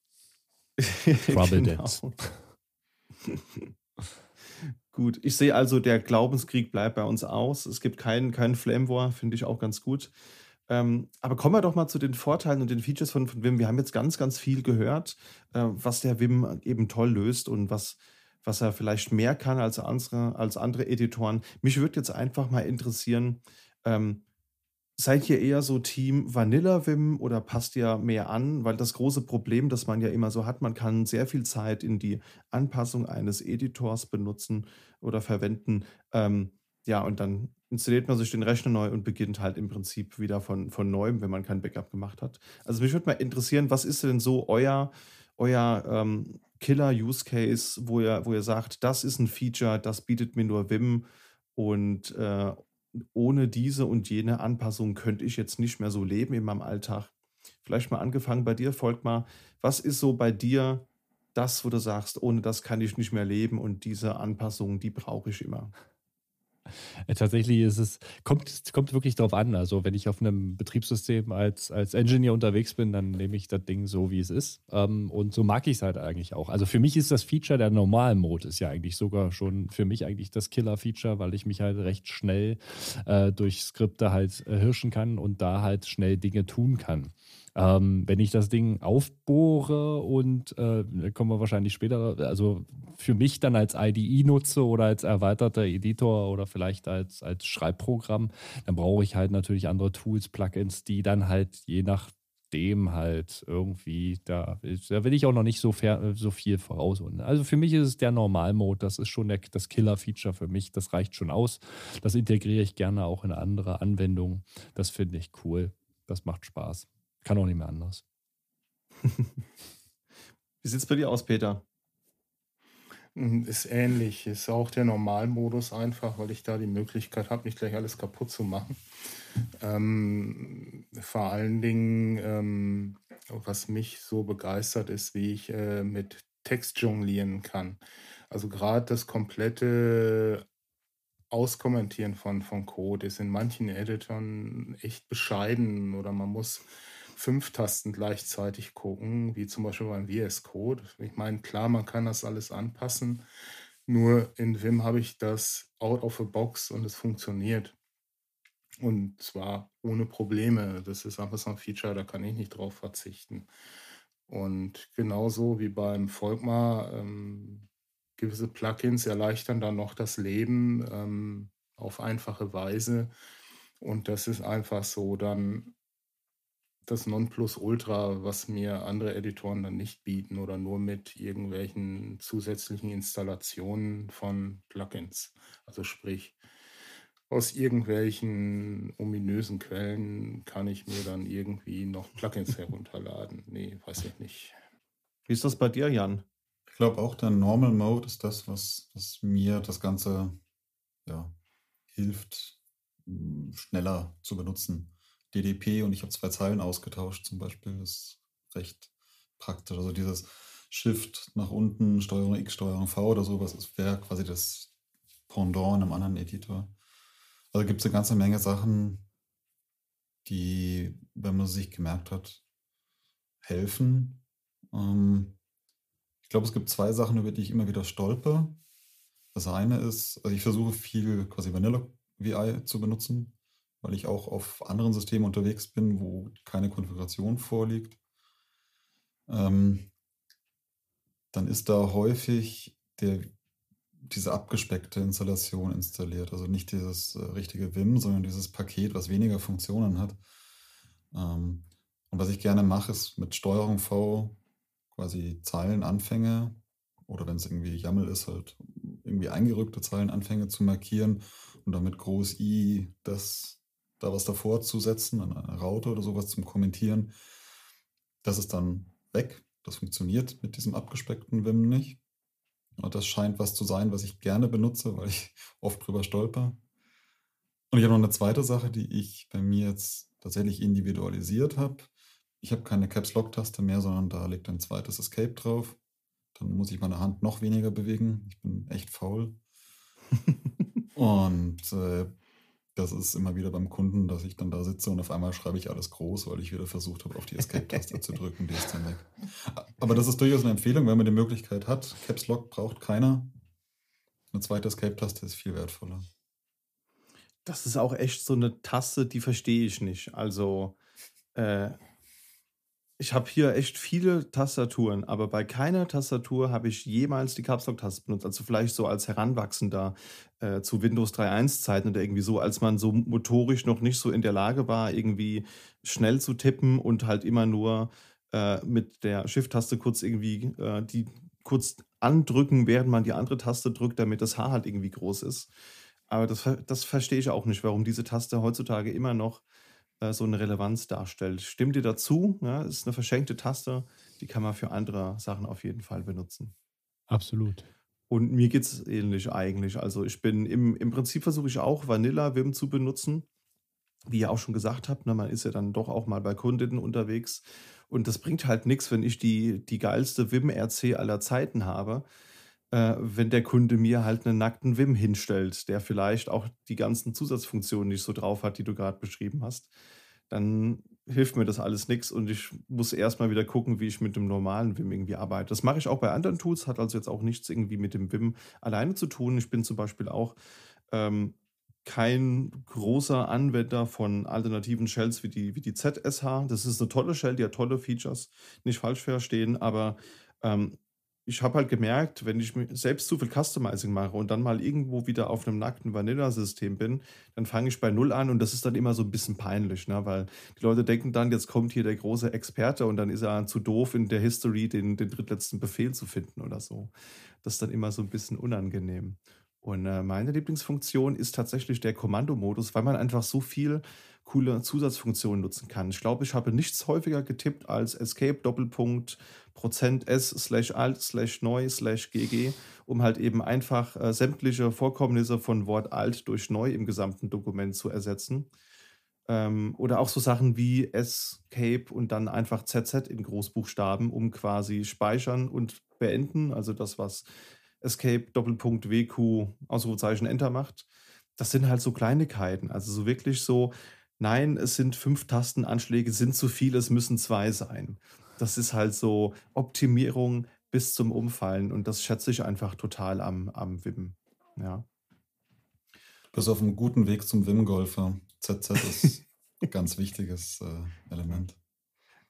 [LAUGHS] Trouble genau. Gut, ich sehe also, der Glaubenskrieg bleibt bei uns aus. Es gibt keinen, keinen Flame War, finde ich auch ganz gut. Ähm, aber kommen wir doch mal zu den Vorteilen und den Features von, von Vim. Wir haben jetzt ganz, ganz viel gehört, äh, was der Vim eben toll löst und was, was er vielleicht mehr kann als andere, als andere Editoren. Mich würde jetzt einfach mal interessieren, ähm, Seid ihr eher so Team Vanilla Vim oder passt ihr mehr an? Weil das große Problem, das man ja immer so hat, man kann sehr viel Zeit in die Anpassung eines Editors benutzen oder verwenden. Ähm, ja, und dann installiert man sich den Rechner neu und beginnt halt im Prinzip wieder von, von neuem, wenn man kein Backup gemacht hat. Also mich würde mal interessieren, was ist denn so euer, euer ähm, Killer-Use-Case, wo ihr, wo ihr sagt, das ist ein Feature, das bietet mir nur Vim und äh, ohne diese und jene Anpassung könnte ich jetzt nicht mehr so leben in meinem Alltag. Vielleicht mal angefangen bei dir, folgt mal, was ist so bei dir das, wo du sagst, ohne das kann ich nicht mehr leben und diese Anpassung, die brauche ich immer? Äh, tatsächlich ist es, kommt, kommt wirklich darauf an. Also wenn ich auf einem Betriebssystem als, als Engineer unterwegs bin, dann nehme ich das Ding so, wie es ist. Ähm, und so mag ich es halt eigentlich auch. Also für mich ist das Feature der normalen Mode ist ja eigentlich sogar schon für mich eigentlich das Killer-Feature, weil ich mich halt recht schnell äh, durch Skripte halt äh, hirschen kann und da halt schnell Dinge tun kann. Ähm, wenn ich das Ding aufbohre und äh, kommen wir wahrscheinlich später, also für mich dann als IDE nutze oder als erweiterter Editor oder vielleicht als, als Schreibprogramm, dann brauche ich halt natürlich andere Tools, Plugins, die dann halt je nach dem halt irgendwie, da, da will ich auch noch nicht so, fair, so viel voraus. Also für mich ist es der Normalmode, das ist schon der, das Killer-Feature für mich, das reicht schon aus. Das integriere ich gerne auch in andere Anwendungen. Das finde ich cool. Das macht Spaß. Kann auch nicht mehr anders. [LAUGHS] Wie sieht es bei dir aus, Peter? Hm, ist ähnlich. Ist auch der Normalmodus einfach, weil ich da die Möglichkeit habe, nicht gleich alles kaputt zu machen. Ähm, vor allen Dingen, ähm, was mich so begeistert, ist, wie ich äh, mit Text jonglieren kann. Also gerade das komplette Auskommentieren von, von Code ist in manchen Editoren echt bescheiden oder man muss fünf Tasten gleichzeitig gucken, wie zum Beispiel beim VS Code. Ich meine, klar, man kann das alles anpassen, nur in Vim habe ich das out of the box und es funktioniert. Und zwar ohne Probleme. Das ist einfach so ein Feature, da kann ich nicht drauf verzichten. Und genauso wie beim Volkmar, ähm, gewisse Plugins erleichtern dann noch das Leben ähm, auf einfache Weise. Und das ist einfach so dann das Nonplusultra, was mir andere Editoren dann nicht bieten oder nur mit irgendwelchen zusätzlichen Installationen von Plugins. Also sprich, aus irgendwelchen ominösen Quellen kann ich mir dann irgendwie noch Plugins herunterladen. [LAUGHS] Nee, weiß ich nicht. Wie ist das bei dir, Jan? Ich glaube auch der Normal Mode ist das, was, was mir das Ganze ja, hilft, schneller zu benutzen. DDP und ich habe zwei Zeilen ausgetauscht zum Beispiel. Das ist recht praktisch. Also dieses Shift nach unten, Steuerung X, Steuerung V oder sowas, das wäre quasi das Pendant in einem anderen Editor. Also gibt es eine ganze Menge Sachen, die, wenn man sich gemerkt hat, helfen. Ähm, ich glaube, es gibt zwei Sachen, über die ich immer wieder stolper. Das eine ist, also ich versuche viel quasi Vanilla VI zu benutzen weil ich auch auf anderen Systemen unterwegs bin, wo keine Konfiguration vorliegt. Ähm, dann ist da häufig der, diese abgespeckte Installation installiert. Also nicht dieses äh, richtige Vim, sondern dieses Paket, was weniger Funktionen hat. Ähm, und was ich gerne mache, ist mit Steuerung V quasi Zeilenanfänge oder wenn es irgendwie YAML ist, halt irgendwie eingerückte Zeilenanfänge zu markieren und damit groß I das da was davor zu setzen, eine Raute oder sowas zum Kommentieren. Das ist dann weg. Das funktioniert mit diesem abgespeckten Wim nicht. Und das scheint was zu sein, was ich gerne benutze, weil ich [LAUGHS] oft drüber stolper. Und ich habe noch eine zweite Sache, die ich bei mir jetzt tatsächlich individualisiert habe. Ich habe keine Caps Lock Taste mehr, sondern da liegt ein zweites Escape drauf. Dann muss ich meine Hand noch weniger bewegen. Ich bin echt faul. [LAUGHS] Und äh, das ist immer wieder beim Kunden, dass ich dann da sitze und auf einmal schreibe ich alles groß, weil ich wieder versucht habe, auf die Escape-Taste zu drücken, die ist dann weg. Aber das ist durchaus eine Empfehlung, wenn man die Möglichkeit hat. Caps Lock braucht keiner. Eine zweite Escape-Taste ist viel wertvoller. Das ist auch echt so eine Taste, die verstehe ich nicht. Also, äh, ich habe hier echt viele Tastaturen, aber bei keiner Tastatur habe ich jemals die Caps Lock-Taste benutzt. Also vielleicht so als Heranwachsender äh, zu Windows 3.1-Zeiten oder irgendwie so, als man so motorisch noch nicht so in der Lage war, irgendwie schnell zu tippen und halt immer nur äh, mit der Shift-Taste kurz irgendwie äh, die kurz andrücken, während man die andere Taste drückt, damit das Haar halt irgendwie groß ist. Aber das, das verstehe ich auch nicht, warum diese Taste heutzutage immer noch äh, so eine Relevanz darstellt. Stimmt dir dazu? Ja, ist eine verschenkte Taste, die kann man für andere Sachen auf jeden Fall benutzen. Absolut. Und mir geht es ähnlich eigentlich. Also ich bin im, im Prinzip versuche ich auch Vanilla Vim zu benutzen. Wie ihr auch schon gesagt habt, ne, man ist ja dann doch auch mal bei Kundinnen unterwegs. Und das bringt halt nichts, wenn ich die, die geilste Vim-RC aller Zeiten habe, äh, wenn der Kunde mir halt einen nackten Vim hinstellt, der vielleicht auch die ganzen Zusatzfunktionen nicht so drauf hat, die du gerade beschrieben hast, dann hilft mir das alles nichts und ich muss erstmal wieder gucken, wie ich mit dem normalen Vim irgendwie arbeite. Das mache ich auch bei anderen Tools, hat also jetzt auch nichts irgendwie mit dem Vim alleine zu tun. Ich bin zum Beispiel auch ähm, kein großer Anwender von alternativen Shells wie die, wie die ZSH. Das ist eine tolle Shell, die hat tolle Features, nicht falsch verstehen, aber ähm, ich habe halt gemerkt, wenn ich selbst zu viel Customizing mache und dann mal irgendwo wieder auf einem nackten Vanilla-System bin, dann fange ich bei Null an und das ist dann immer so ein bisschen peinlich, ne? weil die Leute denken dann, jetzt kommt hier der große Experte und dann ist er zu doof in der History, den, den drittletzten Befehl zu finden oder so. Das ist dann immer so ein bisschen unangenehm. Und äh, meine Lieblingsfunktion ist tatsächlich der Kommandomodus, weil man einfach so viel coole Zusatzfunktionen nutzen kann. Ich glaube, ich habe nichts häufiger getippt als Escape Doppelpunkt Prozent S slash Alt slash Neu slash GG, um halt eben einfach äh, sämtliche Vorkommnisse von Wort Alt durch Neu im gesamten Dokument zu ersetzen. Ähm, oder auch so Sachen wie Escape und dann einfach ZZ in Großbuchstaben, um quasi speichern und beenden, also das, was Escape Doppelpunkt WQ Ausrufezeichen Enter macht. Das sind halt so Kleinigkeiten, also so wirklich so nein, es sind fünf Tastenanschläge, sind zu viel, es müssen zwei sein. Das ist halt so Optimierung bis zum Umfallen und das schätze ich einfach total am, am Wim. Ja. Du bist auf einem guten Weg zum Wim-Golfer. ZZ ist [LAUGHS] ein ganz wichtiges äh, Element.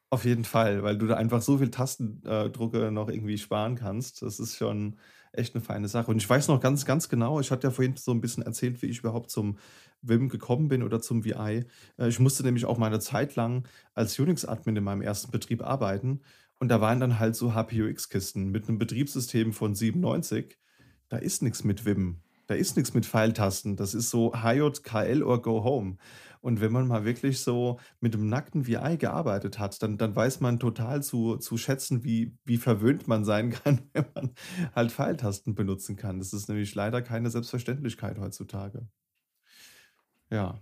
Auf jeden Fall, weil du da einfach so viel Tastendrucke noch irgendwie sparen kannst. Das ist schon echt eine feine Sache. Und ich weiß noch ganz, ganz genau, ich hatte ja vorhin so ein bisschen erzählt, wie ich überhaupt zum Vim gekommen bin oder zum VI. Äh, ich musste nämlich auch meine Zeit lang als Unix-Admin in meinem ersten Betrieb arbeiten. Und da waren dann halt so HPUX-Kisten mit einem Betriebssystem von 97. Da ist nichts mit Vim. Da ist nichts mit Pfeiltasten. Das ist so HJKL or Go Home. Und wenn man mal wirklich so mit einem nackten VI gearbeitet hat, dann, dann weiß man total zu, zu schätzen, wie, wie verwöhnt man sein [LAUGHS] kann, wenn man halt Pfeiltasten benutzen kann. Das ist nämlich leider keine Selbstverständlichkeit heutzutage. Ja.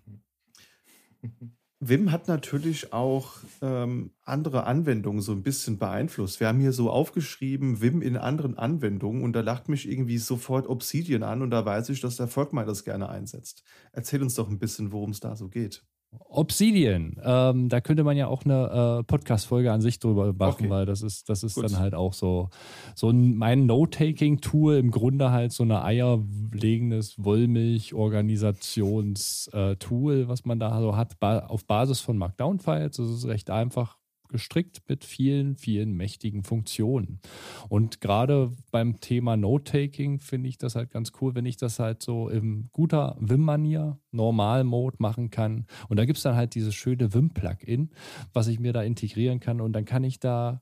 [LAUGHS] Wim hat natürlich auch ähm, andere Anwendungen so ein bisschen beeinflusst. Wir haben hier so aufgeschrieben, Wim in anderen Anwendungen und da lacht mich irgendwie sofort Obsidian an und da weiß ich, dass der Volkmar das gerne einsetzt. Erzähl uns doch ein bisschen, worum es da so geht. Obsidian, ähm, da könnte man ja auch eine äh, Podcast-Folge an sich drüber machen, okay. weil das ist, das ist dann halt auch so, so ein, mein Note-Taking-Tool, im Grunde halt so eine eierlegendes Wollmilch-Organisations-Tool, äh, was man da so hat, ba auf Basis von Markdown-Files. Das ist recht einfach gestrickt mit vielen, vielen mächtigen Funktionen. Und gerade beim Thema Note-Taking finde ich das halt ganz cool, wenn ich das halt so im guter Vim-Manier, Normal-Mode machen kann. Und da gibt es dann halt dieses schöne Vim-Plugin, was ich mir da integrieren kann. Und dann kann ich da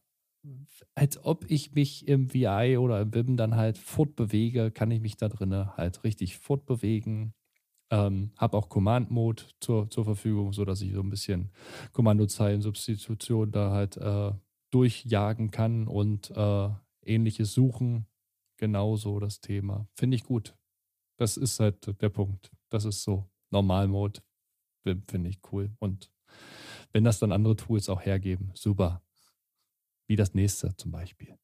als ob ich mich im VI oder im Vim dann halt fortbewege, kann ich mich da drinnen halt richtig fortbewegen, ähm, habe auch Command-Mode zur, zur Verfügung, sodass ich so ein bisschen Kommandozeilen-Substitution da halt äh, durchjagen kann und äh, ähnliches suchen. Genauso das Thema. Finde ich gut. Das ist halt der Punkt. Das ist so Normal-Mode. Finde ich cool. Und wenn das dann andere Tools auch hergeben, super. Wie das nächste zum Beispiel.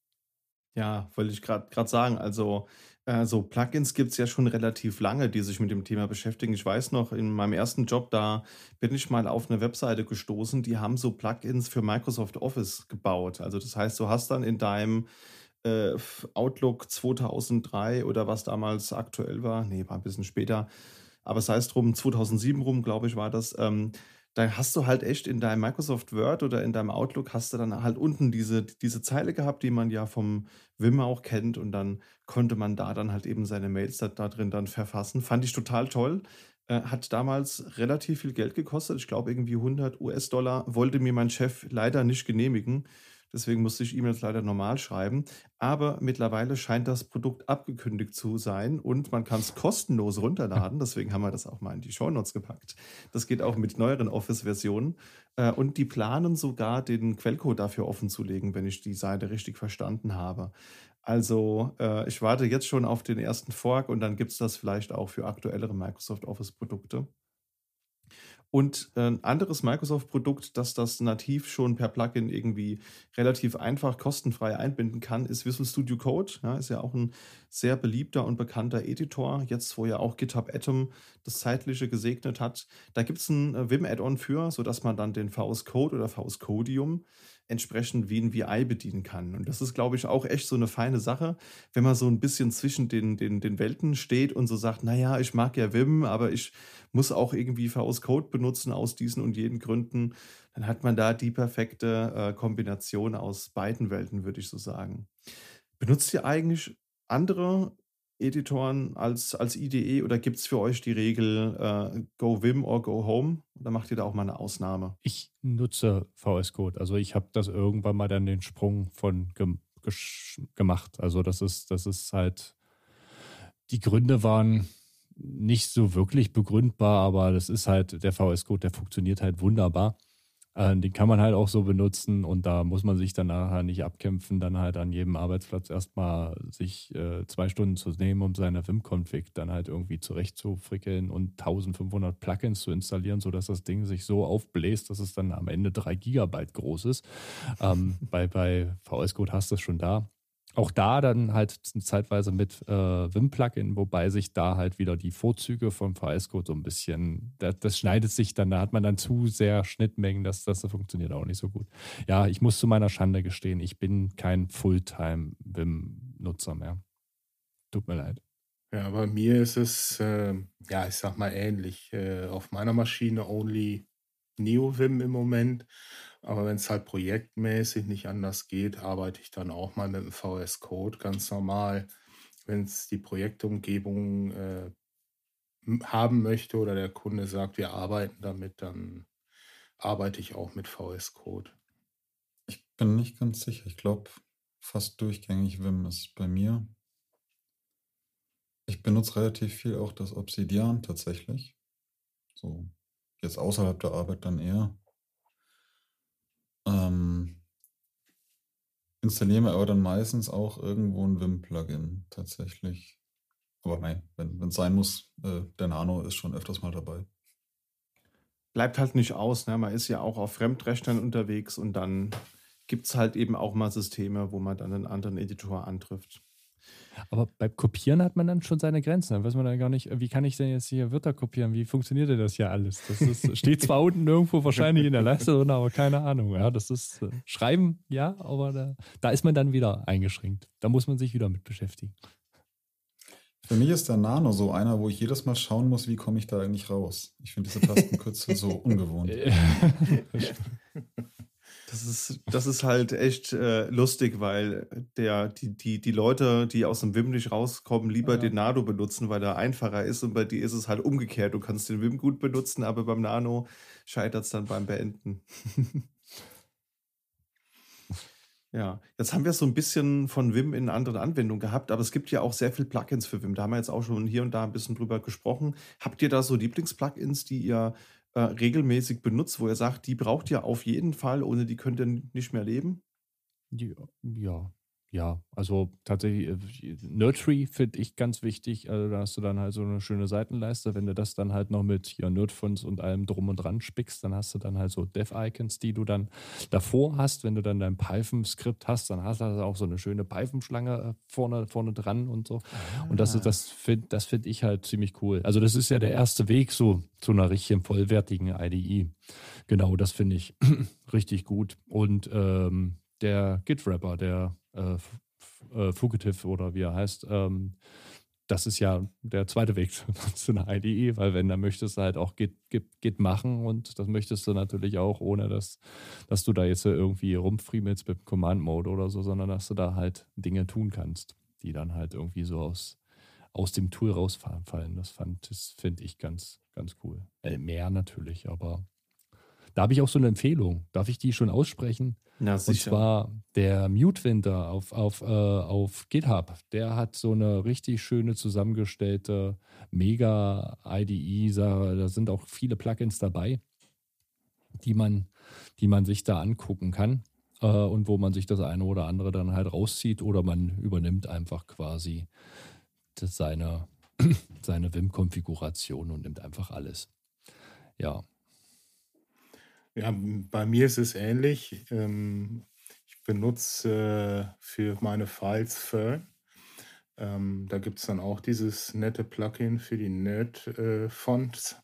Ja, wollte ich gerade sagen. Also äh, so Plugins gibt es ja schon relativ lange, die sich mit dem Thema beschäftigen. Ich weiß noch, in meinem ersten Job, da bin ich mal auf eine Webseite gestoßen, die haben so Plugins für Microsoft Office gebaut. Also das heißt, du hast dann in deinem äh, Outlook 2003 oder was damals aktuell war. Nee, war ein bisschen später. Aber sei es drum, 2007 rum, glaube ich, war das. Ähm, da hast du halt echt in deinem Microsoft Word oder in deinem Outlook hast du dann halt unten diese, diese Zeile gehabt, die man ja vom Wim auch kennt und dann konnte man da dann halt eben seine Mails da, da drin dann verfassen. Fand ich total toll. Äh, hat damals relativ viel Geld gekostet. Ich glaube irgendwie 100 US-Dollar. Wollte mir mein Chef leider nicht genehmigen. Deswegen musste ich E-Mails leider normal schreiben. Aber mittlerweile scheint das Produkt abgekündigt zu sein und man kann es kostenlos runterladen. Deswegen haben wir das auch mal in die Show Notes gepackt. Das geht auch mit neueren Office-Versionen. Äh, und die planen sogar, den Quellcode dafür offenzulegen, wenn ich die Seite richtig verstanden habe. Also äh, ich warte jetzt schon auf den ersten Fork und dann gibt es das vielleicht auch für aktuellere Microsoft Office-Produkte. Und äh, ein anderes Microsoft-Produkt, das das nativ schon per Plugin irgendwie relativ einfach kostenfrei einbinden kann, ist Visual Studio Code. Ja, ist ja auch ein sehr beliebter und bekannter Editor. Jetzt, wo ja auch GitHub Atom das Zeitliche gesegnet hat. Da gibt es ein äh, Vim-Add-on für, sodass man dann den VS Code oder VS Codium entsprechend wie ein VI bedienen kann. Und das ist, glaube ich, auch echt so eine feine Sache, wenn man so ein bisschen zwischen den, den, den Welten steht und so sagt, naja, ich mag ja Vim, aber ich muss auch irgendwie VS Code benutzen aus diesen und jenen Gründen, dann hat man da die perfekte äh, Kombination aus beiden Welten, würde ich so sagen. Benutzt ihr eigentlich andere Editoren als, als IDE oder gibt es für euch die Regel äh, Go Vim or Go Home? Oder macht ihr da auch mal eine Ausnahme? Ich nutze VS Code. Also ich habe das irgendwann mal dann den Sprung von gem gemacht. Also das ist, das ist halt, die Gründe waren nicht so wirklich begründbar, aber das ist halt, der VS Code, der funktioniert halt wunderbar. Äh, den kann man halt auch so benutzen und da muss man sich dann nachher nicht abkämpfen, dann halt an jedem Arbeitsplatz erstmal sich äh, zwei Stunden zu nehmen, um seine Vim-Config dann halt irgendwie zurechtzufrickeln und 1500 Plugins zu installieren, sodass das Ding sich so aufbläst, dass es dann am Ende drei Gigabyte groß ist. ähm, bei, bei VS Code hast du es schon da auch da dann halt zeitweise mit äh, Vim-Plugin, wobei sich da halt wieder die Vorzüge vom VS Code so ein bisschen, das, das, schneidet sich dann, da hat man dann zu sehr Schnittmengen, dass das funktioniert auch nicht so gut. Ja, ich muss zu meiner Schande gestehen, ich bin kein Fulltime-Vim-Nutzer mehr. Tut mir leid. Ja, bei mir ist es, äh, ja, ich sag mal ähnlich. Äh, auf meiner Maschine only NeoVim im Moment. Aber wenn es halt projektmäßig nicht anders geht, arbeite ich dann auch mal mit dem VS Code ganz normal. Wenn es die Projektumgebung äh, haben möchte oder der Kunde sagt, wir arbeiten damit, dann arbeite ich auch mit VS Code. Ich bin nicht ganz sicher. Ich glaube, fast durchgängig Vim ist bei mir. Ich benutze relativ viel auch das Obsidian tatsächlich. So, jetzt außerhalb der Arbeit dann eher. Ähm, installiere aber dann meistens auch irgendwo ein Vim-Plugin tatsächlich. Aber nein, wenn es sein muss, äh, der Nano ist schon öfters mal dabei. Bleibt halt nicht aus, ne? Man ist ja auch auf Fremdrechnern unterwegs und dann gibt es halt eben auch mal Systeme, wo man dann einen anderen Editor antrifft. Aber beim Kopieren hat man dann schon seine Grenzen. Dann weiß man dann gar nicht, wie kann ich denn jetzt hier Wörter kopieren? Wie funktioniert denn das hier alles? Das ist, [LAUGHS] steht zwar unten irgendwo wahrscheinlich in der Leiste drin, aber keine Ahnung. Ja, das ist äh, Schreiben, ja, aber da, da ist man dann wieder eingeschränkt. Da muss man sich wieder mit beschäftigen. Für mich ist der Nano so einer, wo ich jedes Mal schauen muss, wie komme ich da eigentlich raus. Ich finde diese Tastenkürzel [LAUGHS] so ungewohnt. Das ist, das ist halt echt äh, lustig, weil der, die, die, die Leute, die aus dem Wim nicht rauskommen, lieber ja. den Nano benutzen, weil er einfacher ist. Und bei dir ist es halt umgekehrt. Du kannst den Wim gut benutzen, aber beim Nano scheitert es dann beim Beenden. [LAUGHS] ja, jetzt haben wir so ein bisschen von Wim in anderen Anwendungen gehabt, aber es gibt ja auch sehr viele Plugins für Wim. Da haben wir jetzt auch schon hier und da ein bisschen drüber gesprochen. Habt ihr da so Lieblingsplugins, die ihr äh, regelmäßig benutzt, wo er sagt, die braucht ihr auf jeden Fall, ohne die könnt ihr nicht mehr leben? Ja, ja, ja, also tatsächlich, äh, Nerdtree finde ich ganz wichtig. Also da hast du dann halt so eine schöne Seitenleiste. Wenn du das dann halt noch mit ja, Nerdfonts und allem drum und dran spickst, dann hast du dann halt so Dev-Icons, die du dann davor hast. Wenn du dann dein Python-Skript hast, dann hast du also auch so eine schöne Python-Schlange äh, vorne, vorne dran und so. Ah. Und das, das finde das find ich halt ziemlich cool. Also das ist ja der erste Weg so zu einer richtigen vollwertigen IDE. Genau, das finde ich [CLEARS THROAT] richtig gut. Und ähm, der Git-Wrapper, der äh, äh, Fugitive oder wie er heißt, ähm, das ist ja der zweite Weg [LAUGHS] zu einer IDE, weil wenn, dann möchtest du halt auch Git, Git, Git machen und das möchtest du natürlich auch, ohne dass, dass du da jetzt irgendwie rumfriemelst mit Command-Mode oder so, sondern dass du da halt Dinge tun kannst, die dann halt irgendwie so aus, aus dem Tool rausfallen. Das das finde ich ganz, ganz cool. Äh, mehr natürlich, aber da habe ich auch so eine Empfehlung. Darf ich die schon aussprechen? Na, Und zwar der Mute Winter auf, auf, äh, auf GitHub. Der hat so eine richtig schöne zusammengestellte Mega-IDE. Da sind auch viele Plugins dabei, die man, die man sich da angucken kann. Äh, und wo man sich das eine oder andere dann halt rauszieht oder man übernimmt einfach quasi seine, [CLEARS THROAT] seine Vim-Konfiguration und nimmt einfach alles. Ja, Ja, bei mir ist es ähnlich. Ähm, ich benutze äh, für meine Files Fern. Ähm, da gibt es dann auch dieses nette Plugin für die Nerd-Fonts,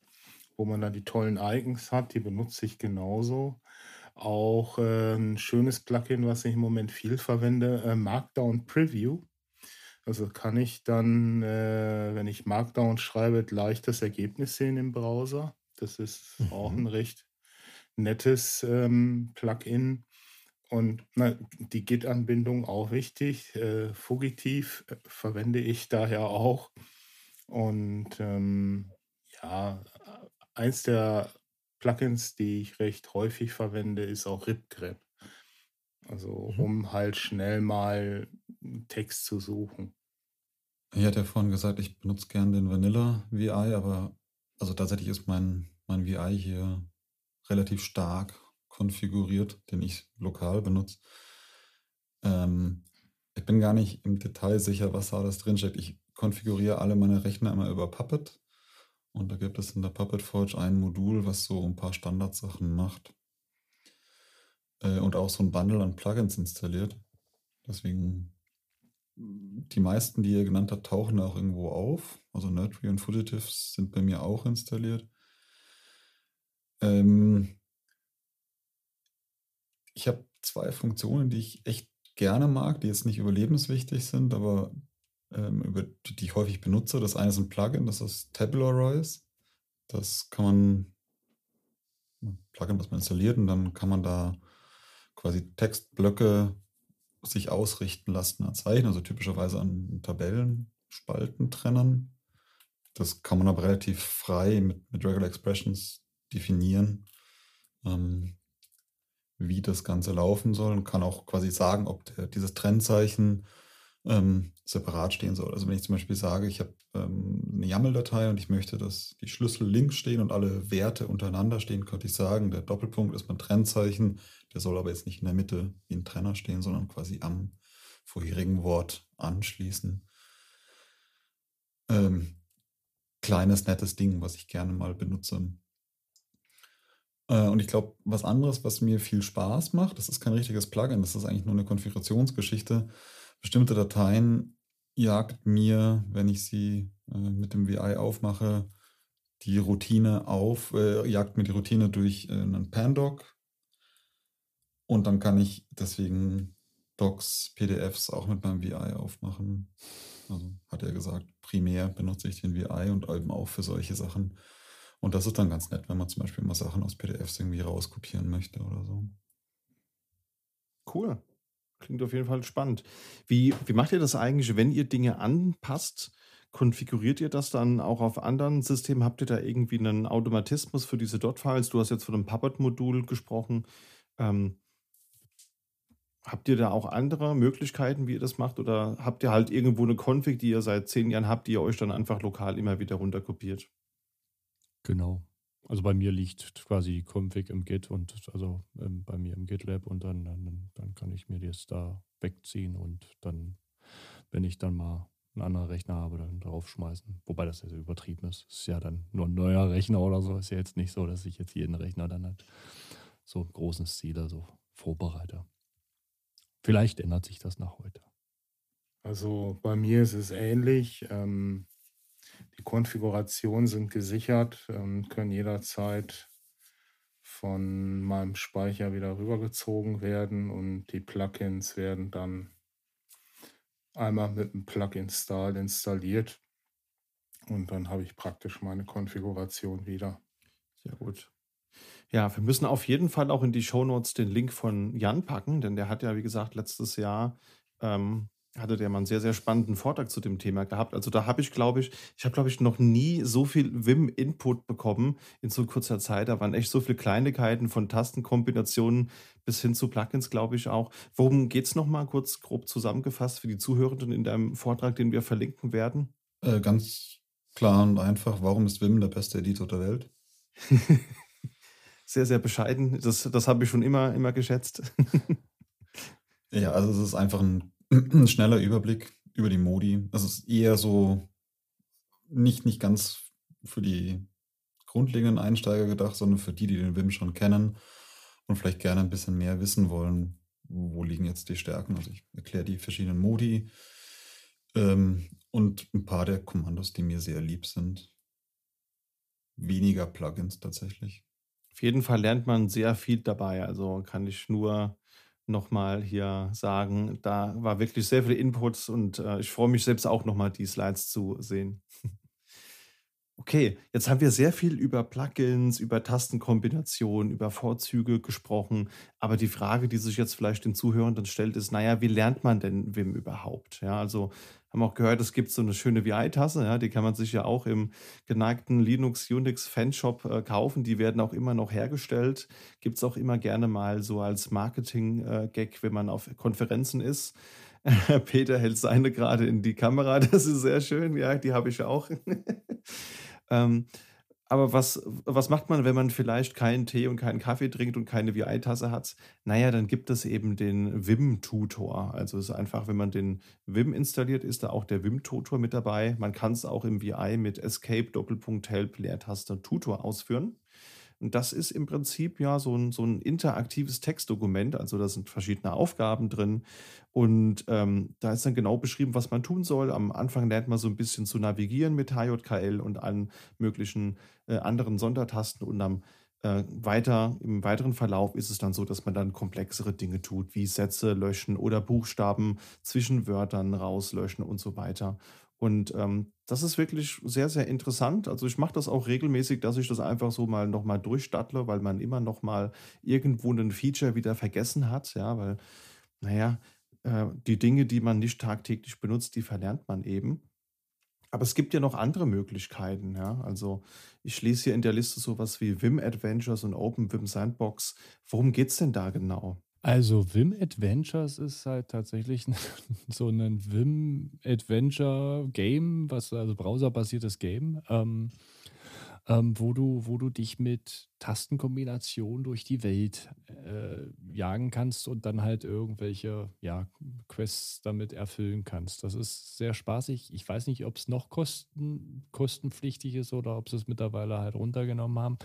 wo man dann die tollen Icons hat. Die benutze ich genauso. Auch äh, ein schönes Plugin, was ich im Moment viel verwende, äh, Markdown Preview. Also kann ich dann, äh, wenn ich Markdown schreibe, gleich das Ergebnis sehen im Browser. Das ist auch Mhm. ein recht nettes ähm, Plugin. Und na, die Git-Anbindung auch wichtig. Äh, Fugitiv äh, verwende ich daher auch. Und ähm, ja, eins der Plugins, die ich recht häufig verwende, ist auch RipGrep. Also Mhm. um halt schnell mal Text zu suchen. Ich hatte ja vorhin gesagt, ich benutze gern den Vanilla VI, aber also tatsächlich ist mein, mein VI hier relativ stark konfiguriert, den ich lokal benutze. Ähm, ich bin gar nicht im Detail sicher, was da alles drinsteckt. Ich konfiguriere alle meine Rechner immer über Puppet und da gibt es in der Puppet Forge ein Modul, was so ein paar Standardsachen macht äh, und auch so ein Bundle an Plugins installiert. Deswegen die meisten, die ihr genannt habt, tauchen auch irgendwo auf. Also Nerdtree und Fugitives sind bei mir auch installiert. Ähm, ich habe zwei Funktionen, die ich echt gerne mag, die jetzt nicht überlebenswichtig sind, aber ähm, über die, die ich häufig benutze. Das eine ist ein Plugin, das ist Tabularize. Das kann man, ein Plugin, was man installiert, und dann kann man da quasi Textblöcke sich ausrichten lassen an Zeichen, also typischerweise an Tabellenspalten trennen. Das kann man aber relativ frei mit, mit Regular Expressions definieren, ähm, wie das Ganze laufen soll und kann auch quasi sagen, ob der, dieses Trennzeichen ähm, separat stehen soll. Also wenn ich zum Beispiel sage, ich habe ähm, eine YAML-Datei und ich möchte, dass die Schlüssel links stehen und alle Werte untereinander stehen, könnte ich sagen, der Doppelpunkt ist mein Trennzeichen, der soll aber jetzt nicht in der Mitte wie ein Trenner stehen, sondern quasi am vorherigen Wort anschließen. Ähm, kleines, nettes Ding, was ich gerne mal benutze. Äh, und ich glaube, was anderes, was mir viel Spaß macht, das ist kein richtiges Plugin, das ist eigentlich nur eine Konfigurationsgeschichte. Bestimmte Dateien jagt mir, wenn ich sie äh, mit dem VI aufmache, die Routine auf, äh, jagt mir die Routine durch äh, einen Pandoc. Und dann kann ich deswegen Docs, PDFs auch mit meinem VI aufmachen. Also hat er gesagt, primär benutze ich den VI und eben auch für solche Sachen. Und das ist dann ganz nett, wenn man zum Beispiel mal Sachen aus PDFs irgendwie rauskopieren möchte oder so. Cool. Klingt auf jeden Fall spannend. Wie, wie macht ihr das eigentlich, wenn ihr Dinge anpasst? Konfiguriert ihr das dann auch auf anderen Systemen? Habt ihr da irgendwie einen Automatismus für diese Dot-Files? Du hast jetzt von einem Puppet-Modul gesprochen. Ähm, habt ihr da auch andere Möglichkeiten, wie ihr das macht? Oder habt ihr halt irgendwo eine Config, die ihr seit zehn Jahren habt, die ihr euch dann einfach lokal immer wieder runterkopiert? Genau. Also bei mir liegt quasi die Config im Git und also ähm, bei mir im GitLab und dann, dann, dann kann ich mir das da wegziehen und dann, wenn ich dann mal einen anderen Rechner habe, dann draufschmeißen. Wobei das ja so übertrieben ist. Ist ja dann nur ein neuer Rechner oder so. Ist ja jetzt nicht so, dass ich jetzt jeden Rechner dann halt so im großen Stil so vorbereite. Vielleicht ändert sich das nach heute. Also bei mir ist es ähnlich. Ähm, die Konfigurationen sind gesichert und können jederzeit von meinem Speicher wieder rübergezogen werden und die Plugins werden dann einmal mit einem Plug-install installiert und dann habe ich praktisch meine Konfiguration wieder. Sehr gut. Ja, wir müssen auf jeden Fall auch in die Shownotes den Link von Jan packen, denn der hat ja, wie gesagt, letztes Jahr ähm, hatte der mal einen sehr, sehr spannenden Vortrag zu dem Thema gehabt. Also da habe ich, glaube ich, ich habe, glaube ich, noch nie so viel Vim-Input bekommen in so kurzer Zeit. Da waren echt so viele Kleinigkeiten von Tastenkombinationen bis hin zu Plugins, glaube ich auch. Worum geht es nochmal kurz grob zusammengefasst für die Zuhörenden in deinem Vortrag, den wir verlinken werden? Äh, ganz klar und einfach, warum ist Vim der beste Editor der Welt? [LAUGHS] sehr, sehr bescheiden. Das, das habe ich schon immer, immer geschätzt. [LAUGHS] ja, also es ist einfach ein, ein, schneller Überblick über die Modi. Es ist eher so nicht, nicht ganz für die grundlegenden Einsteiger gedacht, sondern für die, die den Wim schon kennen und vielleicht gerne ein bisschen mehr wissen wollen, wo liegen jetzt die Stärken. Also ich erkläre die verschiedenen Modi ähm, und ein paar der Kommandos, die mir sehr lieb sind. Weniger Plugins tatsächlich. Auf jeden Fall lernt man sehr viel dabei. Also kann ich nur nochmal hier sagen, da war wirklich sehr viel Inputs und äh, ich freue mich selbst auch nochmal, die Slides zu sehen. [LAUGHS] Okay, jetzt haben wir sehr viel über Plugins, über Tastenkombinationen, über Vorzüge gesprochen. Aber die Frage, die sich jetzt vielleicht den Zuhörenden stellt, ist, naja, wie lernt man denn Wim überhaupt? Ja, also haben auch gehört, es gibt so eine schöne VI-Tasse, ja, die kann man sich ja auch im geneigten Linux Unix Fanshop äh, kaufen. Die werden auch immer noch hergestellt. Gibt es auch immer gerne mal so als Marketing-Gag, äh, wenn man auf Konferenzen ist. [LAUGHS] Peter hält seine gerade in die Kamera, das ist sehr schön, ja, die habe ich auch. [LAUGHS] ähm, aber was, was macht man, wenn man vielleicht keinen Tee und keinen Kaffee trinkt und keine VI-Tasse hat? Naja, dann gibt es eben den Vim-Tutor. Also es ist einfach, wenn man den Vim installiert, ist da auch der Vim-Tutor mit dabei. Man kann es auch im VI mit Escape Doppelpunkt Help Leertaste Tutor ausführen. Und das ist im Prinzip ja so ein, so ein interaktives Textdokument. Also da sind verschiedene Aufgaben drin. Und ähm, da ist dann genau beschrieben, was man tun soll. Am Anfang lernt man so ein bisschen zu navigieren mit HJKL und allen möglichen äh, anderen Sondertasten. Und am äh, weiter, im weiteren Verlauf ist es dann so, dass man dann komplexere Dinge tut, wie Sätze löschen oder Buchstaben zwischen Wörtern rauslöschen und so weiter. Und ähm, das ist wirklich sehr, sehr interessant. Also ich mache das auch regelmäßig, dass ich das einfach so mal nochmal durchstattle, weil man immer nochmal irgendwo ein Feature wieder vergessen hat. Ja, weil, naja, äh, die Dinge, die man nicht tagtäglich benutzt, die verlernt man eben. Aber es gibt ja noch andere Möglichkeiten, ja. Also ich lese hier in der Liste sowas wie Vim Adventures und Open Vim Sandbox. Worum geht es denn da genau? Also Vim Adventures ist halt tatsächlich [LAUGHS] so ein Vim Adventure Game, was also browserbasiertes Game, ähm, ähm, wo du, wo du dich mit Tastenkombination durch die Welt äh, jagen kannst und dann halt irgendwelche ja, Quests damit erfüllen kannst. Das ist sehr spaßig. Ich weiß nicht, ob es noch kosten, kostenpflichtig ist oder ob sie es mittlerweile halt runtergenommen haben.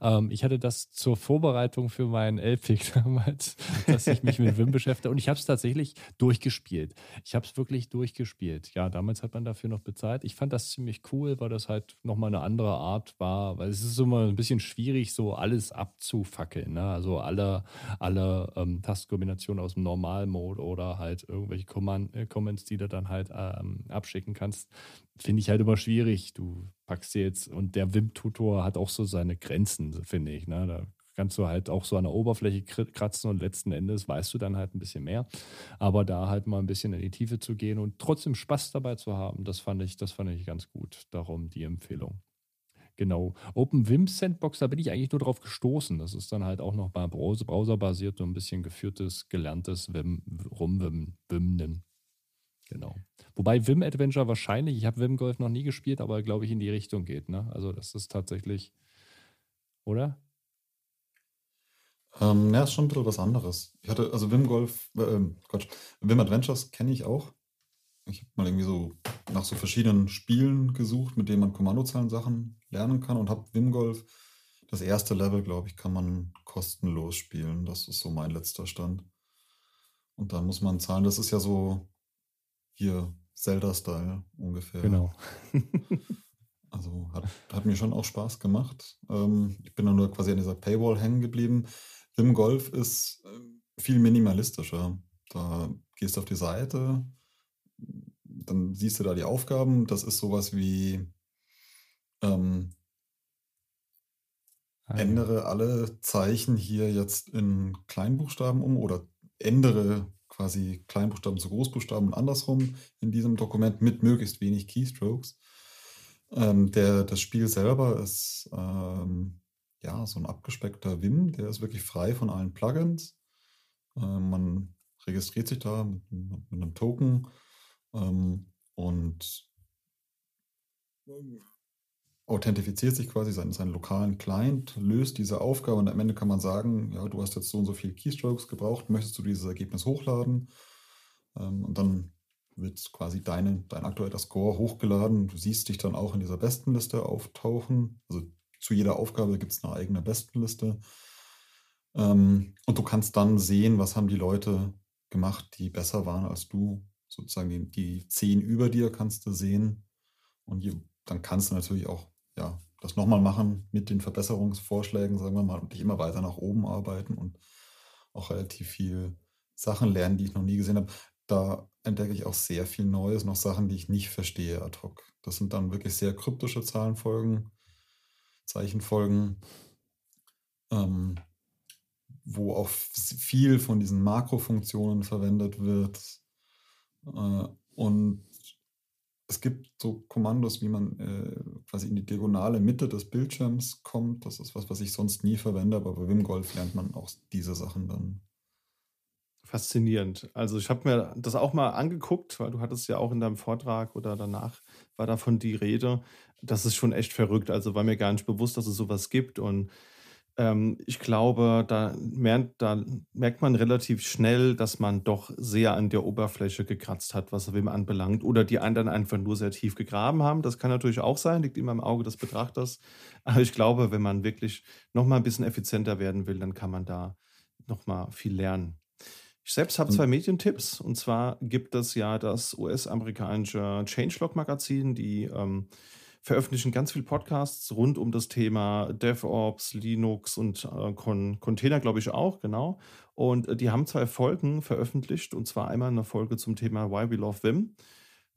Ähm, ich hatte das zur Vorbereitung für meinen LPIC [LAUGHS] damals, dass ich mich mit Wim [LAUGHS] beschäftige und ich habe es tatsächlich durchgespielt. Ich habe es wirklich durchgespielt. Ja, damals hat man dafür noch bezahlt. Ich fand das ziemlich cool, weil das halt nochmal eine andere Art war, weil es ist immer ein bisschen schwierig, so so alles abzufackeln. Ne? Also alle, alle ähm, Tastkombinationen aus dem Normalmode oder halt irgendwelche Command, äh, Comments, die du dann halt ähm, abschicken kannst, finde ich halt immer schwierig. Du packst dir jetzt, und der WIM-Tutor hat auch so seine Grenzen, finde ich. Ne? Da kannst du halt auch so an der Oberfläche kratzen und letzten Endes weißt du dann halt ein bisschen mehr. Aber da halt mal ein bisschen in die Tiefe zu gehen und trotzdem Spaß dabei zu haben, das fand ich, das fand ich ganz gut. Darum die Empfehlung. Genau. OpenVim Sandbox, da bin ich eigentlich nur drauf gestoßen. Das ist dann halt auch noch Browser, browserbasiert so ein bisschen geführtes, gelerntes Vim, Rumwimmen. Genau. Wobei Vim Adventure wahrscheinlich, ich habe Vim Golf noch nie gespielt, aber glaube ich in die Richtung geht. Ne? Also das ist tatsächlich, oder? Ähm, ja, ist schon ein bisschen was anderes. Ich hatte, also Vim Golf, äh, Quatsch, Vim Adventures kenne ich auch. Ich habe mal irgendwie so nach so verschiedenen Spielen gesucht, mit denen man Kommandozeilen-Sachen lernen kann und habe Wimgolf. Das erste Level, glaube ich, kann man kostenlos spielen. Das ist so mein letzter Stand. Und dann muss man zahlen. Das ist ja so hier Zelda-Style ungefähr. Genau. [LAUGHS] also hat, hat, mir schon auch Spaß gemacht. Ähm, ich bin dann nur quasi an dieser Paywall hängen geblieben. Wim Golf ist äh, viel minimalistischer. Da gehst du auf die Seite, dann siehst du da die Aufgaben. Das ist sowas wie ähm, ah, ändere alle Zeichen hier jetzt in Kleinbuchstaben um oder ändere quasi Kleinbuchstaben zu Großbuchstaben und andersrum in diesem Dokument mit möglichst wenig Keystrokes. Ähm, der, das Spiel selber ist ähm, ja so ein abgespeckter Vim, der ist wirklich frei von allen Plugins. Ähm, man registriert sich da mit, mit einem Token ähm, und authentifiziert sich quasi seinen, seinen lokalen Client, löst diese Aufgabe und am Ende kann man sagen, ja, du hast jetzt so und so viele Keystrokes gebraucht, möchtest du dieses Ergebnis hochladen? Ähm, und dann wird quasi deine, dein aktueller Score hochgeladen. Du siehst dich dann auch in dieser Bestenliste auftauchen. Also zu jeder Aufgabe gibt es eine eigene Bestenliste. Ähm, und du kannst dann sehen, was haben die Leute gemacht, die besser waren als du. Sozusagen die, die zehn über dir kannst du sehen. Und je, dann kannst du natürlich auch ja, das nochmal machen mit den Verbesserungsvorschlägen, sagen wir mal, und dich immer weiter nach oben arbeiten und auch relativ viel Sachen lernen, die ich noch nie gesehen habe. Da entdecke ich auch sehr viel Neues, noch Sachen, die ich nicht verstehe ad hoc. Das sind dann wirklich sehr kryptische Zahlenfolgen, Zeichenfolgen, ähm, wo auch viel von diesen Makrofunktionen verwendet wird. Äh, und es gibt so Kommandos, wie man äh, quasi in die diagonale Mitte des Bildschirms kommt. Das ist was, was ich sonst nie verwende, aber bei Wimgolf lernt man auch diese Sachen dann. Faszinierend. Also ich habe mir das auch mal angeguckt, weil du hattest ja auch in deinem Vortrag oder danach war davon die Rede. Das ist schon echt verrückt. Also war mir gar nicht bewusst, dass es sowas gibt und ähm, ich glaube, da merkt, da merkt man relativ schnell, dass man doch sehr an der Oberfläche gekratzt hat, was Wim anbelangt. Oder die anderen einfach nur sehr tief gegraben haben. Das kann natürlich auch sein, liegt immer im Auge des Betrachters. Aber ich glaube, wenn man wirklich noch mal ein bisschen effizienter werden will, dann kann man da noch mal viel lernen. Ich selbst habe zwei Medientipps. Und zwar gibt es ja das US-amerikanische Changelog-Magazin, die ähm, veröffentlichen ganz viele Podcasts rund um das Thema DevOps, Linux und äh, Con Container, glaube ich auch, genau. Und äh, die haben zwei Folgen veröffentlicht, und zwar einmal eine Folge zum Thema Why We Love Vim.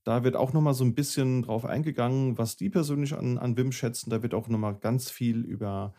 Da wird auch nochmal so ein bisschen drauf eingegangen, was die persönlich an, an Vim schätzen. Da wird auch nochmal ganz viel über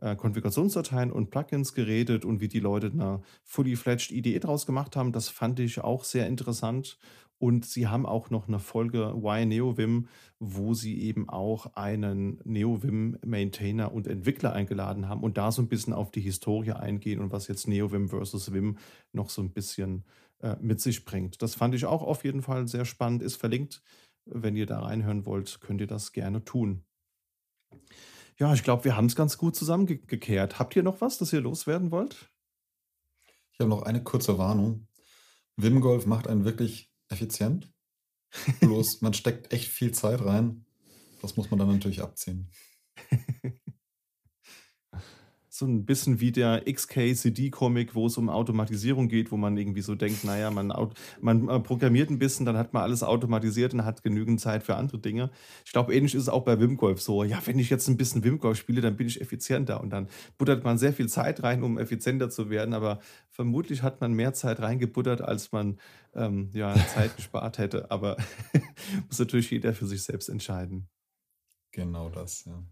äh, Konfigurationsdateien und Plugins geredet und wie die Leute eine fully fledged IDE draus gemacht haben. Das fand ich auch sehr interessant. Und sie haben auch noch eine Folge Why NeoVim, wo sie eben auch einen NeoVim-Maintainer und Entwickler eingeladen haben und da so ein bisschen auf die Historie eingehen und was jetzt NeoVim versus Vim noch so ein bisschen äh, mit sich bringt. Das fand ich auch auf jeden Fall sehr spannend, ist verlinkt. Wenn ihr da reinhören wollt, könnt ihr das gerne tun. Ja, ich glaube, wir haben es ganz gut zusammengekehrt. Habt ihr noch was, das ihr loswerden wollt? Ich habe noch eine kurze Warnung. Wimgolf macht einen wirklich effizient. [LAUGHS] Bloß man steckt echt viel Zeit rein. Das muss man dann natürlich abziehen. [LAUGHS] so ein bisschen wie der XKCD-Comic, wo es um Automatisierung geht, wo man irgendwie so denkt, naja, man, man äh, programmiert ein bisschen, dann hat man alles automatisiert und hat genügend Zeit für andere Dinge. Ich glaube, ähnlich ist es auch bei Wimgolf so. Ja, wenn ich jetzt ein bisschen Wimgolf spiele, dann bin ich effizienter und dann buttert man sehr viel Zeit rein, um effizienter zu werden, aber vermutlich hat man mehr Zeit reingebuttert, als man ähm, ja, Zeit [LAUGHS] gespart hätte. Aber [LAUGHS] muss natürlich jeder für sich selbst entscheiden. Genau das, ja.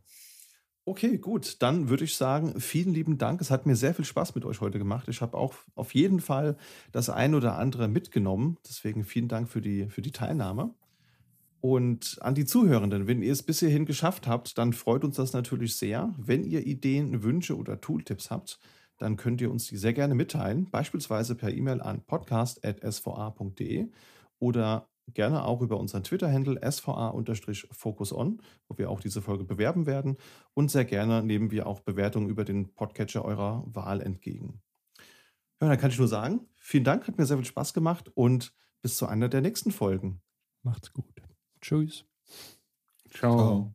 Okay, gut. Dann würde ich sagen, vielen lieben Dank. Es hat mir sehr viel Spaß mit euch heute gemacht. Ich habe auch auf jeden Fall das ein oder andere mitgenommen. Deswegen vielen Dank für die, für die Teilnahme. Und an die Zuhörenden, wenn ihr es bis hierhin geschafft habt, dann freut uns das natürlich sehr. Wenn ihr Ideen, Wünsche oder Tooltips habt, dann könnt ihr uns die sehr gerne mitteilen, beispielsweise per E-Mail an podcast.sva.de oder gerne auch über unseren Twitter-Handle sva-focuson, wo wir auch diese Folge bewerben werden. Und sehr gerne nehmen wir auch Bewertungen über den Podcatcher eurer Wahl entgegen. Ja, dann kann ich nur sagen, vielen Dank, hat mir sehr viel Spaß gemacht und bis zu einer der nächsten Folgen. Macht's gut. Tschüss. Ciao. Ciao.